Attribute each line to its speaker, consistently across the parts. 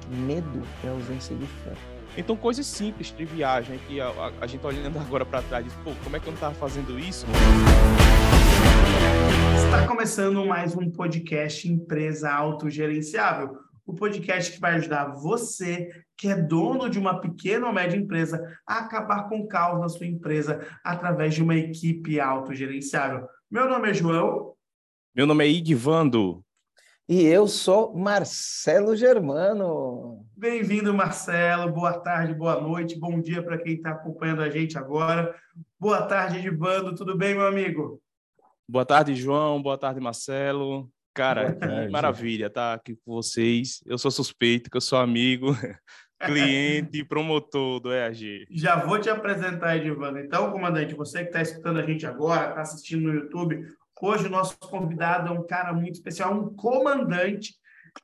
Speaker 1: que medo é ausência de fé.
Speaker 2: Então, coisas simples, triviais, né? Que a, a, a gente olhando agora para trás diz, pô, como é que eu não estava fazendo isso?
Speaker 3: Está começando mais um podcast Empresa Autogerenciável. O podcast que vai ajudar você, que é dono de uma pequena ou média empresa, a acabar com o caos na sua empresa através de uma equipe autogerenciável. Meu nome é João.
Speaker 2: Meu nome é Igvando.
Speaker 1: E eu sou Marcelo Germano.
Speaker 3: Bem-vindo, Marcelo. Boa tarde, boa noite, bom dia para quem está acompanhando a gente agora. Boa tarde, Edvando. Tudo bem, meu amigo?
Speaker 2: Boa tarde, João. Boa tarde, Marcelo. Cara, que maravilha estar tá aqui com vocês. Eu sou suspeito, que eu sou amigo, cliente, promotor do EAG.
Speaker 3: Já vou te apresentar, Edvando. Então, comandante, você que está escutando a gente agora, está assistindo no YouTube, Hoje o nosso convidado é um cara muito especial, um comandante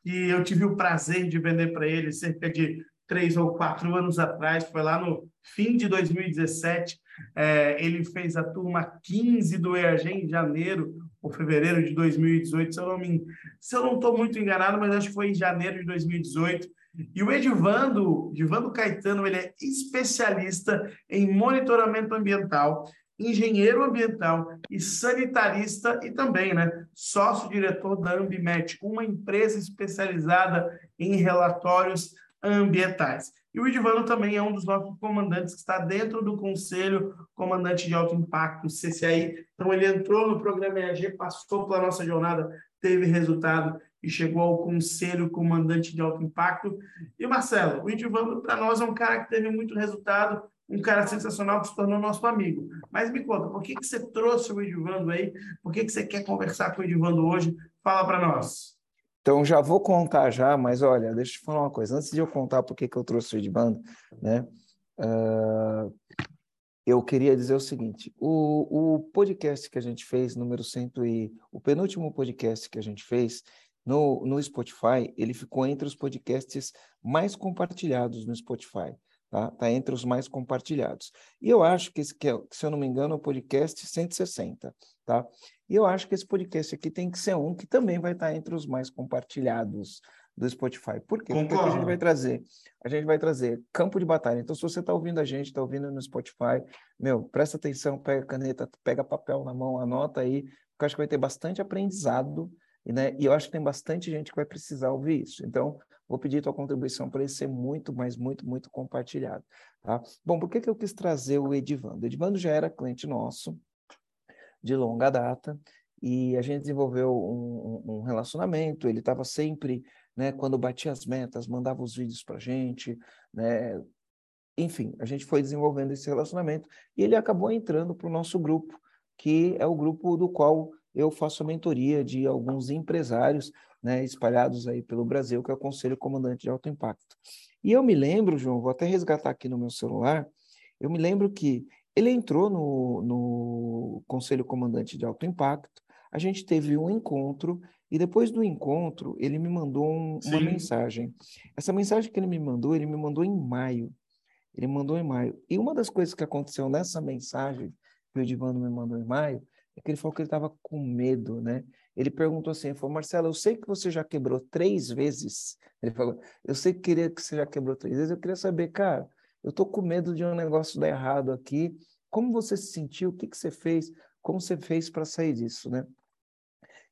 Speaker 3: que eu tive o prazer de vender para ele cerca de três ou quatro anos atrás, foi lá no fim de 2017. É, ele fez a turma 15 do EAG em janeiro ou fevereiro de 2018, se eu não me se não estou muito enganado, mas acho que foi em janeiro de 2018. E o Edivando, Edivando Caetano, ele é especialista em monitoramento ambiental engenheiro ambiental e sanitarista e também né, sócio-diretor da Ambimet, uma empresa especializada em relatórios ambientais. E o Edivano também é um dos nossos comandantes que está dentro do Conselho Comandante de Alto Impacto, CCAI. Então, ele entrou no programa EAG, passou pela nossa jornada, teve resultado e chegou ao Conselho Comandante de Alto Impacto. E, Marcelo, o Edivano, para nós, é um cara que teve muito resultado, um cara sensacional que se tornou nosso amigo. Mas me conta, por que, que você trouxe o Edivando aí? Por que, que você quer conversar com o Edivando hoje? Fala para nós.
Speaker 1: Então, já vou contar já, mas olha, deixa eu te falar uma coisa. Antes de eu contar por que, que eu trouxe o Edivando, né? Uh, eu queria dizer o seguinte: o, o podcast que a gente fez, número 100 e o penúltimo podcast que a gente fez no, no Spotify, ele ficou entre os podcasts mais compartilhados no Spotify tá? Tá entre os mais compartilhados. E eu acho que esse, que é, se eu não me engano, é o podcast 160, tá? E eu acho que esse podcast aqui tem que ser um que também vai estar entre os mais compartilhados do Spotify. Por quê? Porque a gente vai trazer, a gente vai trazer campo de batalha. Então, se você está ouvindo a gente, está ouvindo no Spotify, meu, presta atenção, pega caneta, pega papel na mão, anota aí, porque eu acho que vai ter bastante aprendizado, né? E eu acho que tem bastante gente que vai precisar ouvir isso. Então, Vou pedir tua contribuição para ele ser muito, mas muito, muito compartilhado. Tá? Bom, por que, que eu quis trazer o Edivando? O Edivando já era cliente nosso de longa data e a gente desenvolveu um, um relacionamento. Ele estava sempre, né, quando batia as metas, mandava os vídeos para a gente, né? Enfim, a gente foi desenvolvendo esse relacionamento e ele acabou entrando para o nosso grupo, que é o grupo do qual eu faço a mentoria de alguns empresários né, espalhados aí pelo Brasil, que é o Conselho Comandante de Alto Impacto. E eu me lembro, João, vou até resgatar aqui no meu celular, eu me lembro que ele entrou no, no Conselho Comandante de Alto Impacto, a gente teve um encontro, e depois do encontro, ele me mandou um, uma mensagem. Essa mensagem que ele me mandou, ele me mandou em maio. Ele mandou em maio. E uma das coisas que aconteceu nessa mensagem que o Edivando me mandou em maio, é que ele falou que ele estava com medo, né? Ele perguntou assim, ele falou, Marcelo, eu sei que você já quebrou três vezes. Ele falou, eu sei que queria que você já quebrou três vezes, eu queria saber, cara, eu tô com medo de um negócio dar errado aqui. Como você se sentiu? O que, que você fez? Como você fez para sair disso, né?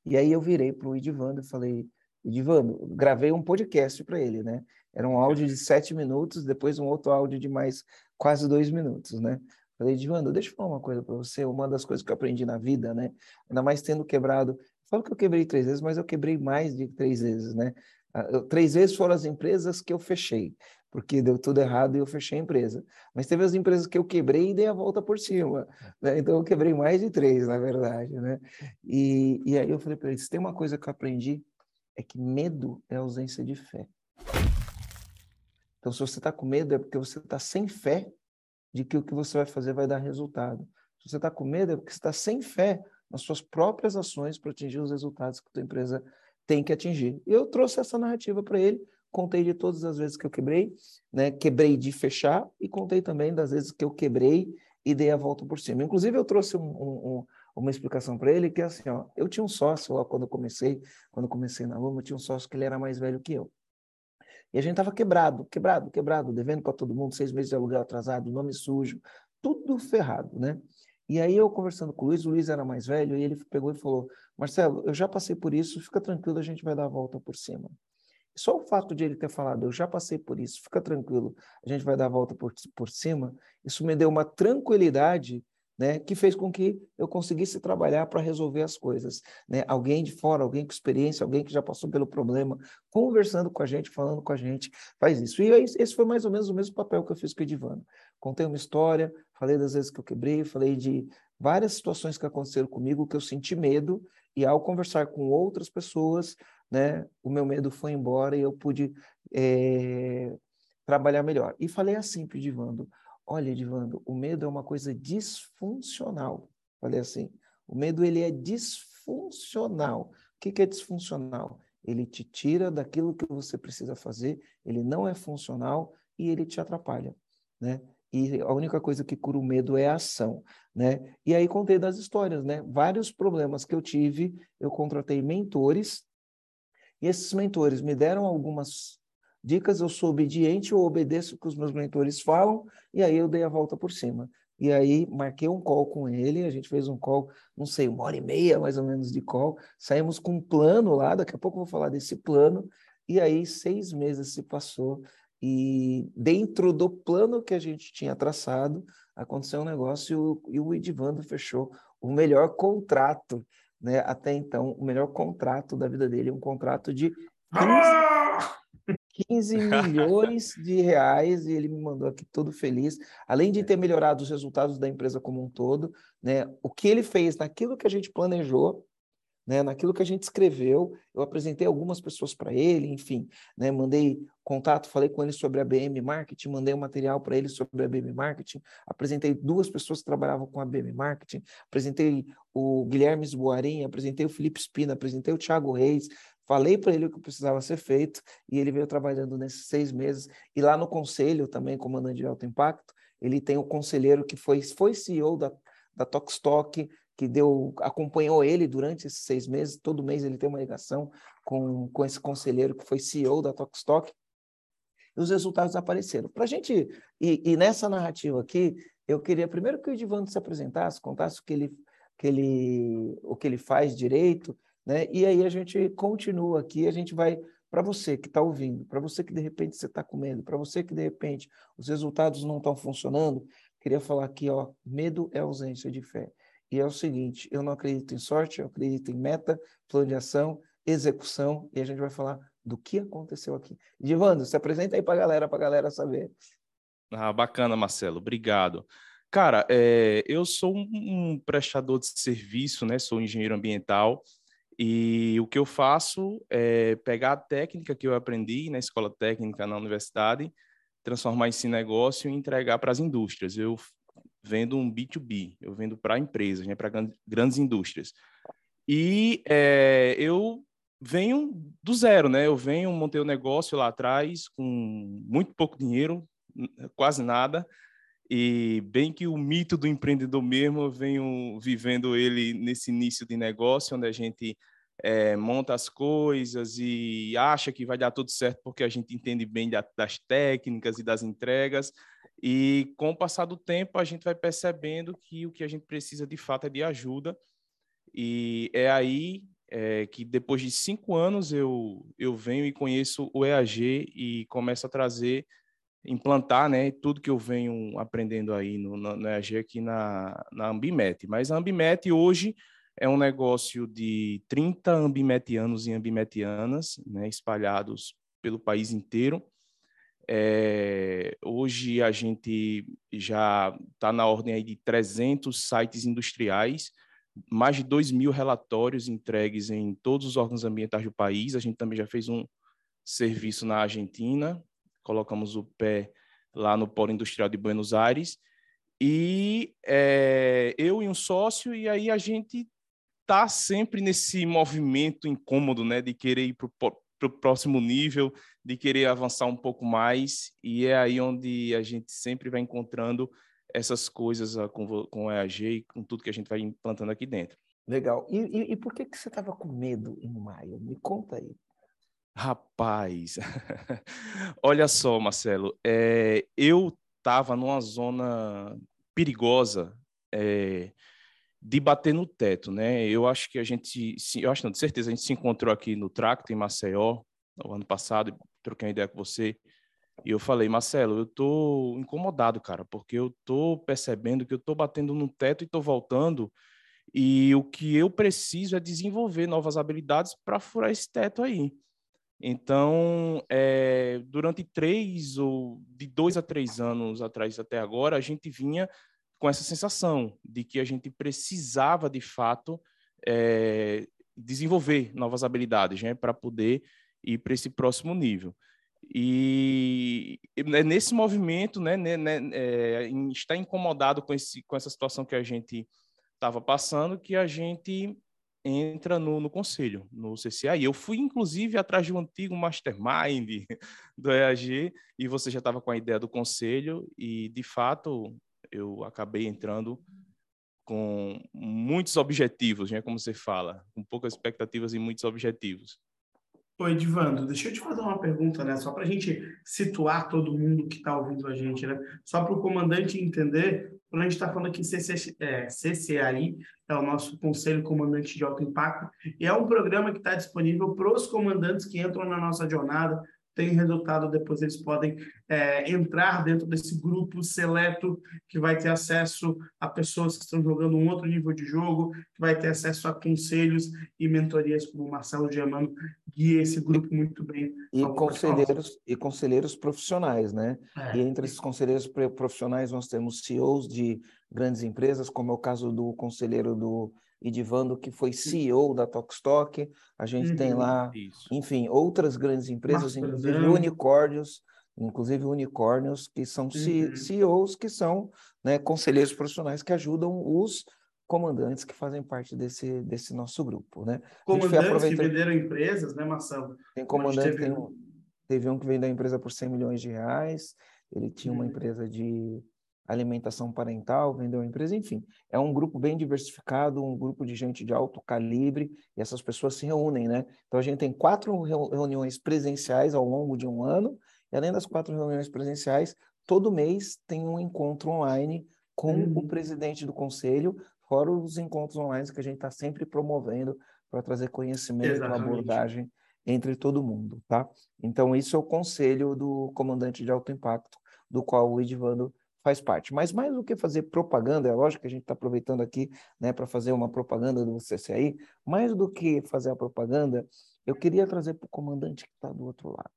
Speaker 1: E aí eu virei para o Edivando e falei, Edivando, gravei um podcast para ele, né? Era um áudio de sete minutos, depois um outro áudio de mais quase dois minutos, né? Falei, Edivando, deixa eu falar uma coisa para você, uma das coisas que eu aprendi na vida, né? Ainda mais tendo quebrado Falo que eu quebrei três vezes, mas eu quebrei mais de três vezes, né? Ah, eu, três vezes foram as empresas que eu fechei, porque deu tudo errado e eu fechei a empresa. Mas teve as empresas que eu quebrei e dei a volta por cima. Né? Então eu quebrei mais de três, na verdade, né? E, e aí eu falei para eles: tem uma coisa que eu aprendi, é que medo é ausência de fé. Então, se você está com medo, é porque você está sem fé de que o que você vai fazer vai dar resultado. Se você está com medo, é porque você está sem fé nas suas próprias ações para atingir os resultados que a tua empresa tem que atingir. Eu trouxe essa narrativa para ele, contei de todas as vezes que eu quebrei, né? Quebrei de fechar e contei também das vezes que eu quebrei e dei a volta por cima. Inclusive, eu trouxe um, um, uma explicação para ele que é assim, ó, eu tinha um sócio lá quando eu comecei, quando eu comecei na Luma, eu tinha um sócio que ele era mais velho que eu. E a gente estava quebrado, quebrado, quebrado, devendo para todo mundo, seis meses de aluguel atrasado, nome sujo, tudo ferrado, né? E aí eu conversando com o Luiz, o Luiz era mais velho, e ele pegou e falou, Marcelo, eu já passei por isso, fica tranquilo, a gente vai dar a volta por cima. Só o fato de ele ter falado, eu já passei por isso, fica tranquilo, a gente vai dar a volta por, por cima, isso me deu uma tranquilidade né, que fez com que eu conseguisse trabalhar para resolver as coisas. Né? Alguém de fora, alguém com experiência, alguém que já passou pelo problema, conversando com a gente, falando com a gente, faz isso. E esse foi mais ou menos o mesmo papel que eu fiz com o Edivano. Contei uma história, falei das vezes que eu quebrei, falei de várias situações que aconteceram comigo, que eu senti medo, e ao conversar com outras pessoas, né, o meu medo foi embora e eu pude é, trabalhar melhor. E falei assim para o Edivando, Olha, Edivando, o medo é uma coisa disfuncional. Falei assim, o medo ele é disfuncional. O que, que é disfuncional? Ele te tira daquilo que você precisa fazer, ele não é funcional e ele te atrapalha, né? E a única coisa que cura o medo é a ação, né? E aí contei das histórias, né? Vários problemas que eu tive, eu contratei mentores e esses mentores me deram algumas dicas, eu sou obediente, eu obedeço o que os meus mentores falam, e aí eu dei a volta por cima. E aí marquei um call com ele, a gente fez um call, não sei, uma hora e meia mais ou menos de call, saímos com um plano lá, daqui a pouco eu vou falar desse plano, e aí seis meses se passou, e dentro do plano que a gente tinha traçado, aconteceu um negócio e o, e o Edivando fechou o melhor contrato, né? Até então, o melhor contrato da vida dele, um contrato de 15, 15 milhões de reais e ele me mandou aqui todo feliz. Além de ter melhorado os resultados da empresa como um todo, né? O que ele fez naquilo que a gente planejou, né? Naquilo que a gente escreveu, eu apresentei algumas pessoas para ele, enfim, né? Mandei contato, falei com ele sobre a BM Marketing, mandei um material para ele sobre a BM Marketing, apresentei duas pessoas que trabalhavam com a BM Marketing, apresentei o Guilherme Esboarim, apresentei o Felipe Spina, apresentei o Thiago Reis, Falei para ele o que precisava ser feito e ele veio trabalhando nesses seis meses. E lá no conselho, também, comandante de alto impacto, ele tem o conselheiro que foi, foi CEO da, da Tokstok, que deu, acompanhou ele durante esses seis meses. Todo mês ele tem uma ligação com, com esse conselheiro que foi CEO da Tokstok. E os resultados apareceram. Para a gente, e, e, nessa narrativa aqui, eu queria primeiro que o Edivando se apresentasse, contasse o que ele, que ele, o que ele faz direito, né? E aí a gente continua aqui, a gente vai para você que está ouvindo, para você que de repente você está com medo, para você que de repente os resultados não estão funcionando, queria falar aqui, ó, medo é ausência de fé. E é o seguinte, eu não acredito em sorte, eu acredito em meta, plano de ação, execução, e a gente vai falar do que aconteceu aqui. Divando, se apresenta aí para a galera, para a galera saber.
Speaker 2: Ah, bacana, Marcelo, obrigado. Cara, é, eu sou um prestador de serviço, né? Sou engenheiro ambiental, e o que eu faço é pegar a técnica que eu aprendi na escola técnica na universidade, transformar esse negócio e entregar para as indústrias. Eu vendo um B2B, eu vendo para empresas, né, para grandes indústrias. E é, eu venho do zero, né? Eu venho, montei o um negócio lá atrás com muito pouco dinheiro, quase nada, e bem que o mito do empreendedor mesmo, eu venho vivendo ele nesse início de negócio, onde a gente é, monta as coisas e acha que vai dar tudo certo porque a gente entende bem da, das técnicas e das entregas. E com o passar do tempo, a gente vai percebendo que o que a gente precisa de fato é de ajuda. E é aí é, que depois de cinco anos eu, eu venho e conheço o EAG e começo a trazer implantar né, tudo que eu venho aprendendo aí no, no, no EAG aqui na, na Ambimet. Mas a Ambimet hoje é um negócio de 30 ambimetianos e ambimetianas, né, espalhados pelo país inteiro. É, hoje a gente já está na ordem aí de 300 sites industriais, mais de 2 mil relatórios entregues em todos os órgãos ambientais do país. A gente também já fez um serviço na Argentina, colocamos o pé lá no Polo Industrial de Buenos Aires, e é, eu e um sócio, e aí a gente está sempre nesse movimento incômodo, né, de querer ir para o próximo nível, de querer avançar um pouco mais, e é aí onde a gente sempre vai encontrando essas coisas uh, com, com o EAG e com tudo que a gente vai implantando aqui dentro.
Speaker 1: Legal. E, e, e por que, que você estava com medo em maio? Me conta aí.
Speaker 2: Rapaz, olha só, Marcelo, é, eu estava numa zona perigosa é, de bater no teto, né? Eu acho que a gente, eu acho não, de certeza, a gente se encontrou aqui no Tracto, em Maceió, no ano passado, troquei uma ideia com você, e eu falei, Marcelo, eu tô incomodado, cara, porque eu tô percebendo que eu tô batendo no teto e tô voltando, e o que eu preciso é desenvolver novas habilidades para furar esse teto aí. Então, é, durante três ou de dois a três anos atrás até agora, a gente vinha com essa sensação de que a gente precisava, de fato, é, desenvolver novas habilidades né, para poder ir para esse próximo nível. E é nesse movimento, né, né, né é, está incomodado com, esse, com essa situação que a gente estava passando, que a gente entra no, no conselho, no CCA. E eu fui, inclusive, atrás de um antigo mastermind do EAG, e você já estava com a ideia do conselho, e, de fato, eu acabei entrando com muitos objetivos, né, como você fala, com poucas expectativas e muitos objetivos.
Speaker 3: Oi, Edvando, deixa eu te fazer uma pergunta, né? Só para a gente situar todo mundo que está ouvindo a gente, né? Só para o comandante entender, quando a gente está falando aqui CC, é, CCAI, é o nosso Conselho Comandante de Alto Impacto, e é um programa que está disponível para os comandantes que entram na nossa jornada, tem resultado, depois eles podem é, entrar dentro desse grupo seleto que vai ter acesso a pessoas que estão jogando um outro nível de jogo, que vai ter acesso a conselhos e mentorias, como o Marcelo Germano guia esse grupo muito bem.
Speaker 1: E conselheiros, e conselheiros profissionais, né? É. E entre esses conselheiros profissionais nós temos CEOs de grandes empresas, como é o caso do conselheiro do Edivando, que foi CEO da Tokstok. A gente uhum, tem lá, isso. enfim, outras grandes empresas, inclusive unicórnios, inclusive unicórnios, que são uhum. CEOs, que são né, conselheiros profissionais que ajudam os comandantes que fazem parte desse, desse nosso grupo, né?
Speaker 3: Comandantes que venderam empresas, né, Marcelo?
Speaker 1: Tem comandante, teve... Tem um, teve um que vendeu a empresa por 100 milhões de reais, ele tinha uma uhum. empresa de alimentação parental, vendeu a empresa, enfim. É um grupo bem diversificado, um grupo de gente de alto calibre, e essas pessoas se reúnem, né? Então a gente tem quatro reuniões presenciais ao longo de um ano, e além das quatro reuniões presenciais, todo mês tem um encontro online com uhum. o presidente do conselho, fora os encontros online que a gente está sempre promovendo para trazer conhecimento e abordagem entre todo mundo, tá? Então, isso é o conselho do comandante de alto impacto, do qual o Edvando faz parte. Mas mais do que fazer propaganda, é lógico que a gente está aproveitando aqui né, para fazer uma propaganda do CCI, mais do que fazer a propaganda, eu queria trazer para o comandante que está do outro lado.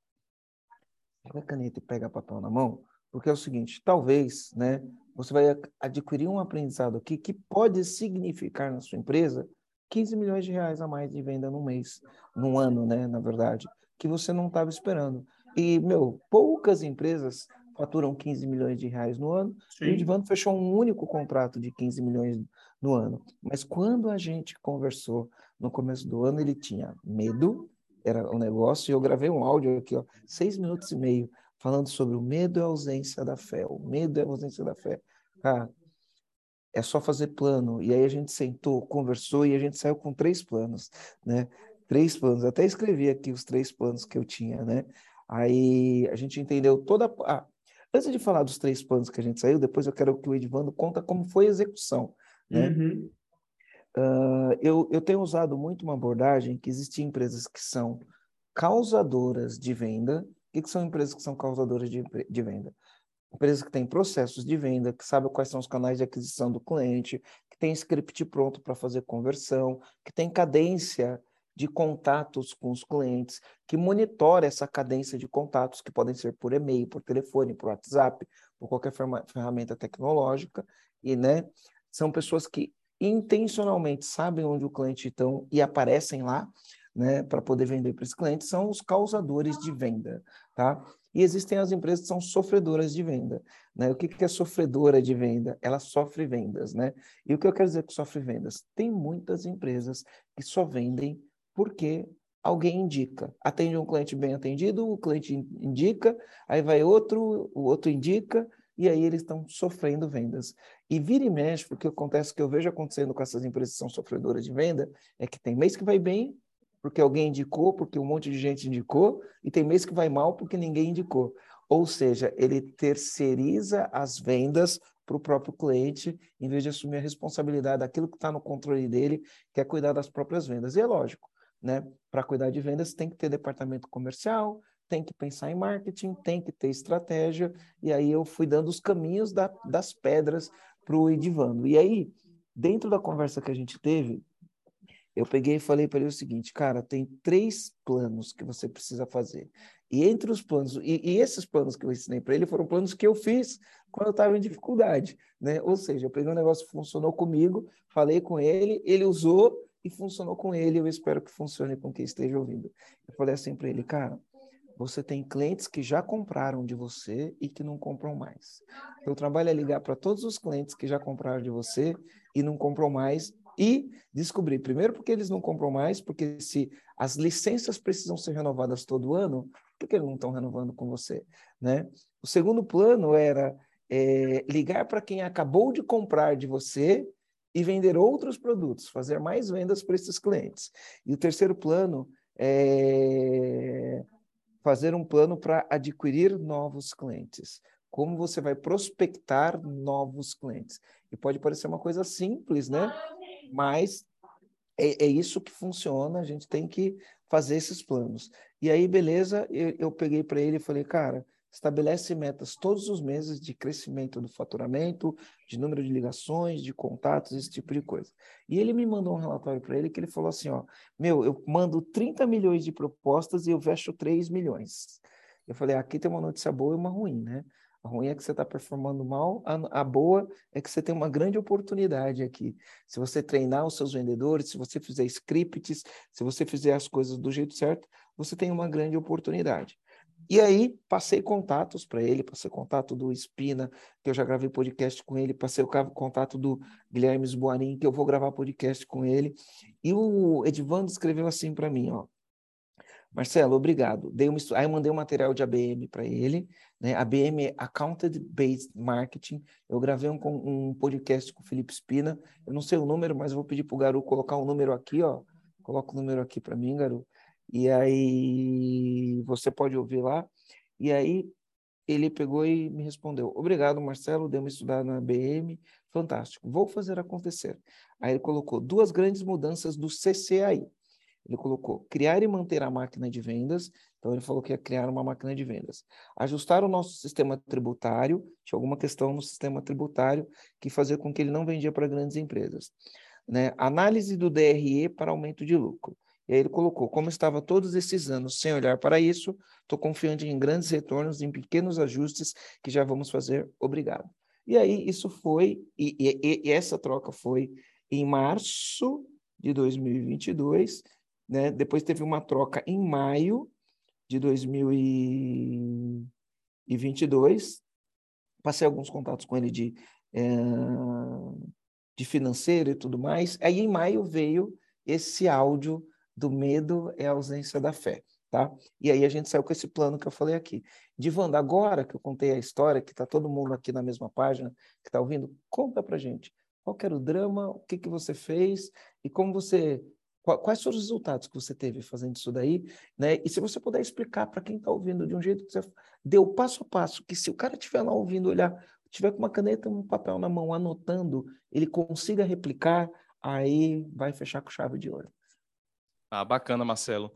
Speaker 1: Pega a caneta e pega papel na mão, porque é o seguinte, talvez né, você vai adquirir um aprendizado aqui que pode significar na sua empresa 15 milhões de reais a mais de venda no mês, num ano, né, na verdade, que você não estava esperando. E, meu, poucas empresas faturam 15 milhões de reais no ano. Sim. O Edvando fechou um único contrato de 15 milhões no ano. Mas quando a gente conversou no começo do ano, ele tinha medo, era o um negócio, e eu gravei um áudio aqui, ó, seis minutos e meio, falando sobre o medo e a ausência da fé. O medo e a ausência da fé. Cara, é só fazer plano. E aí a gente sentou, conversou e a gente saiu com três planos, né? Três planos. Até escrevi aqui os três planos que eu tinha, né? Aí a gente entendeu toda. Ah, Antes de falar dos três planos que a gente saiu, depois eu quero que o Edvando conta como foi a execução. Né? Uhum. Uh, eu, eu tenho usado muito uma abordagem que existem empresas que são causadoras de venda. O que, são empresas que são causadoras de, de venda? Empresas que têm processos de venda, que sabem quais são os canais de aquisição do cliente, que tem script pronto para fazer conversão, que tem cadência de contatos com os clientes, que monitora essa cadência de contatos, que podem ser por e-mail, por telefone, por WhatsApp, por qualquer ferramenta tecnológica, e né, são pessoas que intencionalmente sabem onde o cliente está e aparecem lá, né, para poder vender para esse cliente, são os causadores de venda, tá? E existem as empresas que são sofredoras de venda, né? O que, que é sofredora de venda? Ela sofre vendas, né? E o que eu quero dizer com sofre vendas? Tem muitas empresas que só vendem porque alguém indica. Atende um cliente bem atendido, o cliente indica, aí vai outro, o outro indica, e aí eles estão sofrendo vendas. E vira e mexe, porque acontece que eu vejo acontecendo com essas empresas que são sofredoras de venda, é que tem mês que vai bem, porque alguém indicou, porque um monte de gente indicou, e tem mês que vai mal porque ninguém indicou. Ou seja, ele terceiriza as vendas para o próprio cliente, em vez de assumir a responsabilidade daquilo que está no controle dele, que é cuidar das próprias vendas. E é lógico, né? Para cuidar de vendas tem que ter departamento comercial, tem que pensar em marketing, tem que ter estratégia, e aí eu fui dando os caminhos da, das pedras para o Edivando. E aí, dentro da conversa que a gente teve, eu peguei e falei para ele o seguinte, cara, tem três planos que você precisa fazer. E entre os planos, e, e esses planos que eu ensinei para ele foram planos que eu fiz quando eu estava em dificuldade, né? Ou seja, eu peguei um negócio que funcionou comigo, falei com ele, ele usou e funcionou com ele. Eu espero que funcione com quem esteja ouvindo. Eu falei assim para ele, cara, você tem clientes que já compraram de você e que não compram mais. Meu trabalho é ligar para todos os clientes que já compraram de você e não compram mais e descobrir, primeiro, porque eles não compram mais, porque se as licenças precisam ser renovadas todo ano, por que eles não estão renovando com você? Né? O segundo plano era é, ligar para quem acabou de comprar de você e vender outros produtos, fazer mais vendas para esses clientes. E o terceiro plano é fazer um plano para adquirir novos clientes. Como você vai prospectar novos clientes? E pode parecer uma coisa simples, né? Mas é, é isso que funciona, a gente tem que fazer esses planos. E aí, beleza, eu, eu peguei para ele e falei, cara, estabelece metas todos os meses de crescimento do faturamento, de número de ligações, de contatos, esse tipo de coisa. E ele me mandou um relatório para ele que ele falou assim, ó, meu, eu mando 30 milhões de propostas e eu fecho 3 milhões. Eu falei, aqui tem uma notícia boa e uma ruim, né? A ruim é que você está performando mal, a, a, boa é que você tem uma grande oportunidade aqui. Se você treinar os seus vendedores, se você fizer scripts, se você fizer as coisas do jeito certo, você tem uma grande oportunidade. E aí passei contatos para ele, passei contato do Espina, que eu já gravei podcast com ele, passei o contato do Guilherme Boarim, que eu vou gravar podcast com ele. E o Edvando escreveu assim para mim, ó. Marcelo, obrigado. Dei uma, aí eu mandei um material de ABM para ele, né? ABM é Accounted Based Marketing. Eu gravei um, um podcast com o Felipe Espina. Eu não sei o número, mas vou pedir para o Garu colocar o um número aqui, ó. Coloca o número aqui para mim, Garu. E aí você pode ouvir lá. E aí ele pegou e me respondeu: Obrigado, Marcelo, deu uma estudada na ABM. Fantástico, vou fazer acontecer. Aí ele colocou duas grandes mudanças do CCAI. Ele colocou criar e manter a máquina de vendas. Então, ele falou que ia criar uma máquina de vendas. Ajustar o nosso sistema tributário. Tinha alguma questão no sistema tributário que fazia com que ele não vendia para grandes empresas. Né? Análise do DRE para aumento de lucro. E aí ele colocou: como estava todos esses anos sem olhar para isso, estou confiante em grandes retornos, em pequenos ajustes que já vamos fazer. Obrigado. E aí isso foi, e, e, e essa troca foi em março de 2022 né? Depois teve uma troca em maio de 2022. Passei alguns contatos com ele de, é, de financeiro e tudo mais. Aí em maio veio esse áudio do medo é a ausência da fé. Tá? E aí a gente saiu com esse plano que eu falei aqui. Divando, agora que eu contei a história, que está todo mundo aqui na mesma página, que está ouvindo, conta para gente. Qual era o drama, o que, que você fez e como você Quais foram os resultados que você teve fazendo isso daí? Né? E se você puder explicar para quem está ouvindo de um jeito que você deu passo a passo, que se o cara estiver lá ouvindo, olhar, tiver com uma caneta um papel na mão anotando, ele consiga replicar, aí vai fechar com chave de ouro.
Speaker 2: Ah, bacana, Marcelo.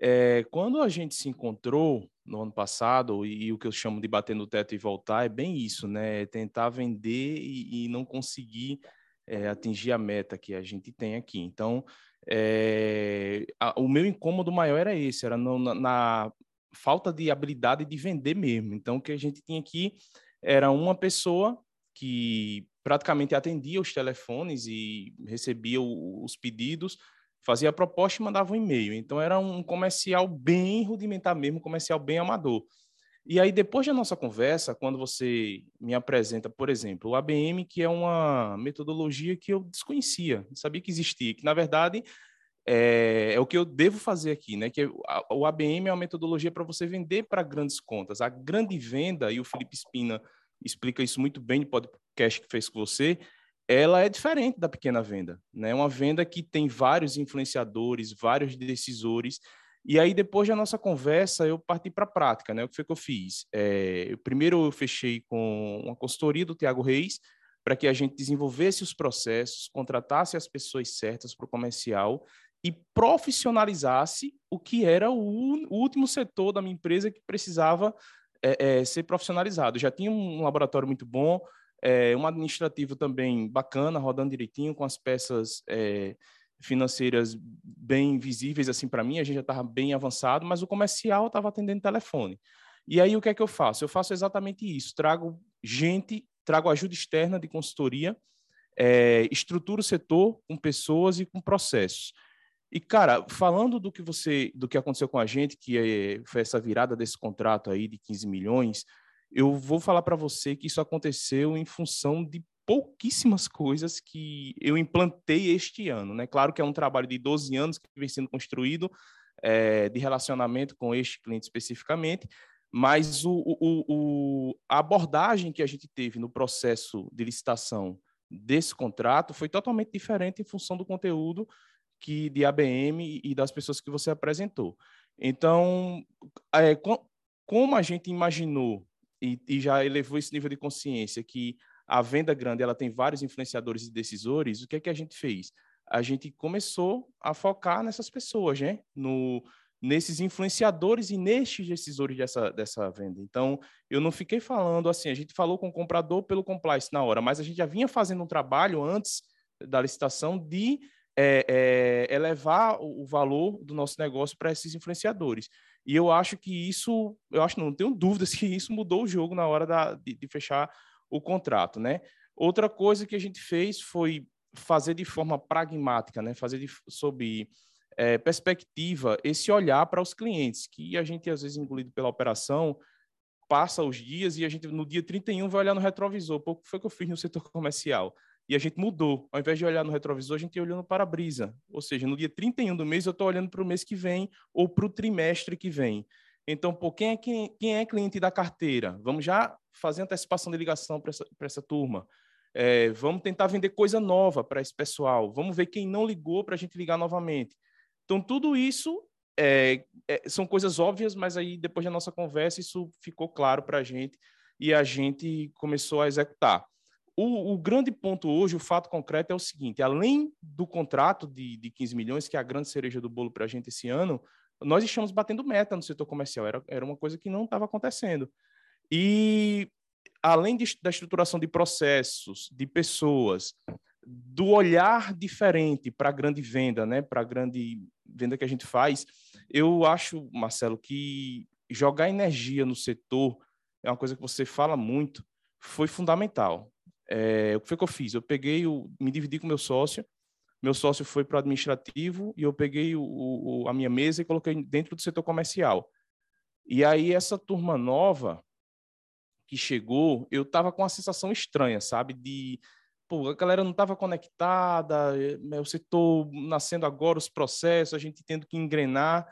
Speaker 2: É, quando a gente se encontrou no ano passado, e, e, o que eu chamo de bater no teto e voltar, é bem isso, né? É tentar vender e, e não conseguir é, atingir a meta que a gente tem aqui. Então, é, a, o meu incômodo maior era esse, era no, na, na, falta de habilidade de vender mesmo. Então, o que a gente tinha aqui era uma pessoa que praticamente atendia os telefones e recebia o, os pedidos, fazia a proposta e mandava um e-mail. Então, era um comercial bem rudimentar mesmo, um comercial bem amador. E aí, depois da nossa conversa, quando você me apresenta, por exemplo, o ABM, que é uma metodologia que eu desconhecia, sabia que existia, que na verdade é, é o que eu devo fazer aqui, né? Que o ABM é uma metodologia para você vender para grandes contas. A grande venda, e o Felipe Espina explica isso muito bem no podcast que fez com você, ela é diferente da pequena venda, né? É uma venda que tem vários influenciadores, vários decisores. E aí, depois da nossa conversa, eu parti para a prática, né? O que foi que eu fiz? É, primeiro, eu fechei com uma consultoria do Tiago Reis, para que a gente desenvolvesse os processos, contratasse as pessoas certas para o comercial e profissionalizasse o que era o, o, último setor da minha empresa que precisava é, é, ser profissionalizado. Já tinha um laboratório muito bom, é, um administrativo também bacana, rodando direitinho, com as peças é, financeiras bem visíveis assim para mim, a gente já estava bem avançado, mas o comercial estava atendendo telefone. E aí o que é que eu faço? Eu faço exatamente isso, trago gente, trago ajuda externa de consultoria, é, estruturo o setor com pessoas e com processos. E cara, falando do que você, do que aconteceu com a gente, que é, foi essa virada desse contrato aí de 15 milhões, eu vou falar para você que isso aconteceu em função de pouquíssimas coisas que eu implantei este ano. Né? Claro que é um trabalho de 12 anos que vem sendo construído é, de relacionamento com este cliente especificamente, mas o, o, o, a abordagem que a gente teve no processo de licitação desse contrato foi totalmente diferente em função do conteúdo que de ABM e das pessoas que você apresentou. Então, é, com, como a gente imaginou e, e já elevou esse nível de consciência que a venda grande ela tem vários influenciadores e decisores, o que é que a gente fez? A gente começou a focar nessas pessoas, né? No, nesses influenciadores e nestes decisores dessa, dessa venda. Então, eu não fiquei falando assim, a gente falou com o comprador pelo compliance na hora, mas a gente já vinha fazendo um trabalho antes da licitação de é, é, elevar o valor do nosso negócio para esses influenciadores. E eu acho que isso, eu acho, não tenho dúvidas que isso mudou o jogo na hora da, de, de fechar o contrato, né? Outra coisa que a gente fez foi fazer de forma pragmática, né? Fazer de, sob é, perspectiva esse olhar para os clientes, que a gente às vezes engolido pela operação, passa os dias e a gente no dia 31 vai olhar no retrovisor. Pouco foi que eu fiz no setor comercial. E a gente mudou. Ao invés de olhar no retrovisor, a gente olhou no para-brisa. Ou seja, no dia 31 do mês, eu estou olhando para o mês que vem ou para o trimestre que vem. Então, pô, quem, é, quem, quem é cliente da carteira? Vamos já fazer antecipação de ligação para essa, essa turma. É, vamos tentar vender coisa nova para esse pessoal. Vamos ver quem não ligou para a gente ligar novamente. Então, tudo isso é, é, são coisas óbvias, mas aí, depois da nossa conversa, isso ficou claro para a gente e a gente começou a executar. O, o, grande ponto hoje, o fato concreto é o seguinte: além do contrato de, de 15 milhões, que é a grande cereja do bolo para a gente esse ano, nós estamos batendo meta no setor comercial. Era, era uma coisa que não estava acontecendo. E além de, da estruturação de processos, de pessoas, do olhar diferente para a grande venda, né, para a grande venda que a gente faz, eu acho, Marcelo, que jogar energia no setor é uma coisa que você fala muito, foi fundamental. É, o que foi que eu fiz? Eu peguei, o, me dividi com meu sócio, meu sócio foi para o administrativo e eu peguei o, o, a minha mesa e coloquei dentro do setor comercial. E aí essa turma nova que chegou, eu estava com uma sensação estranha, sabe? De, pô, a galera não estava conectada, é, o setor nascendo agora, os processos, a gente tendo que engrenar.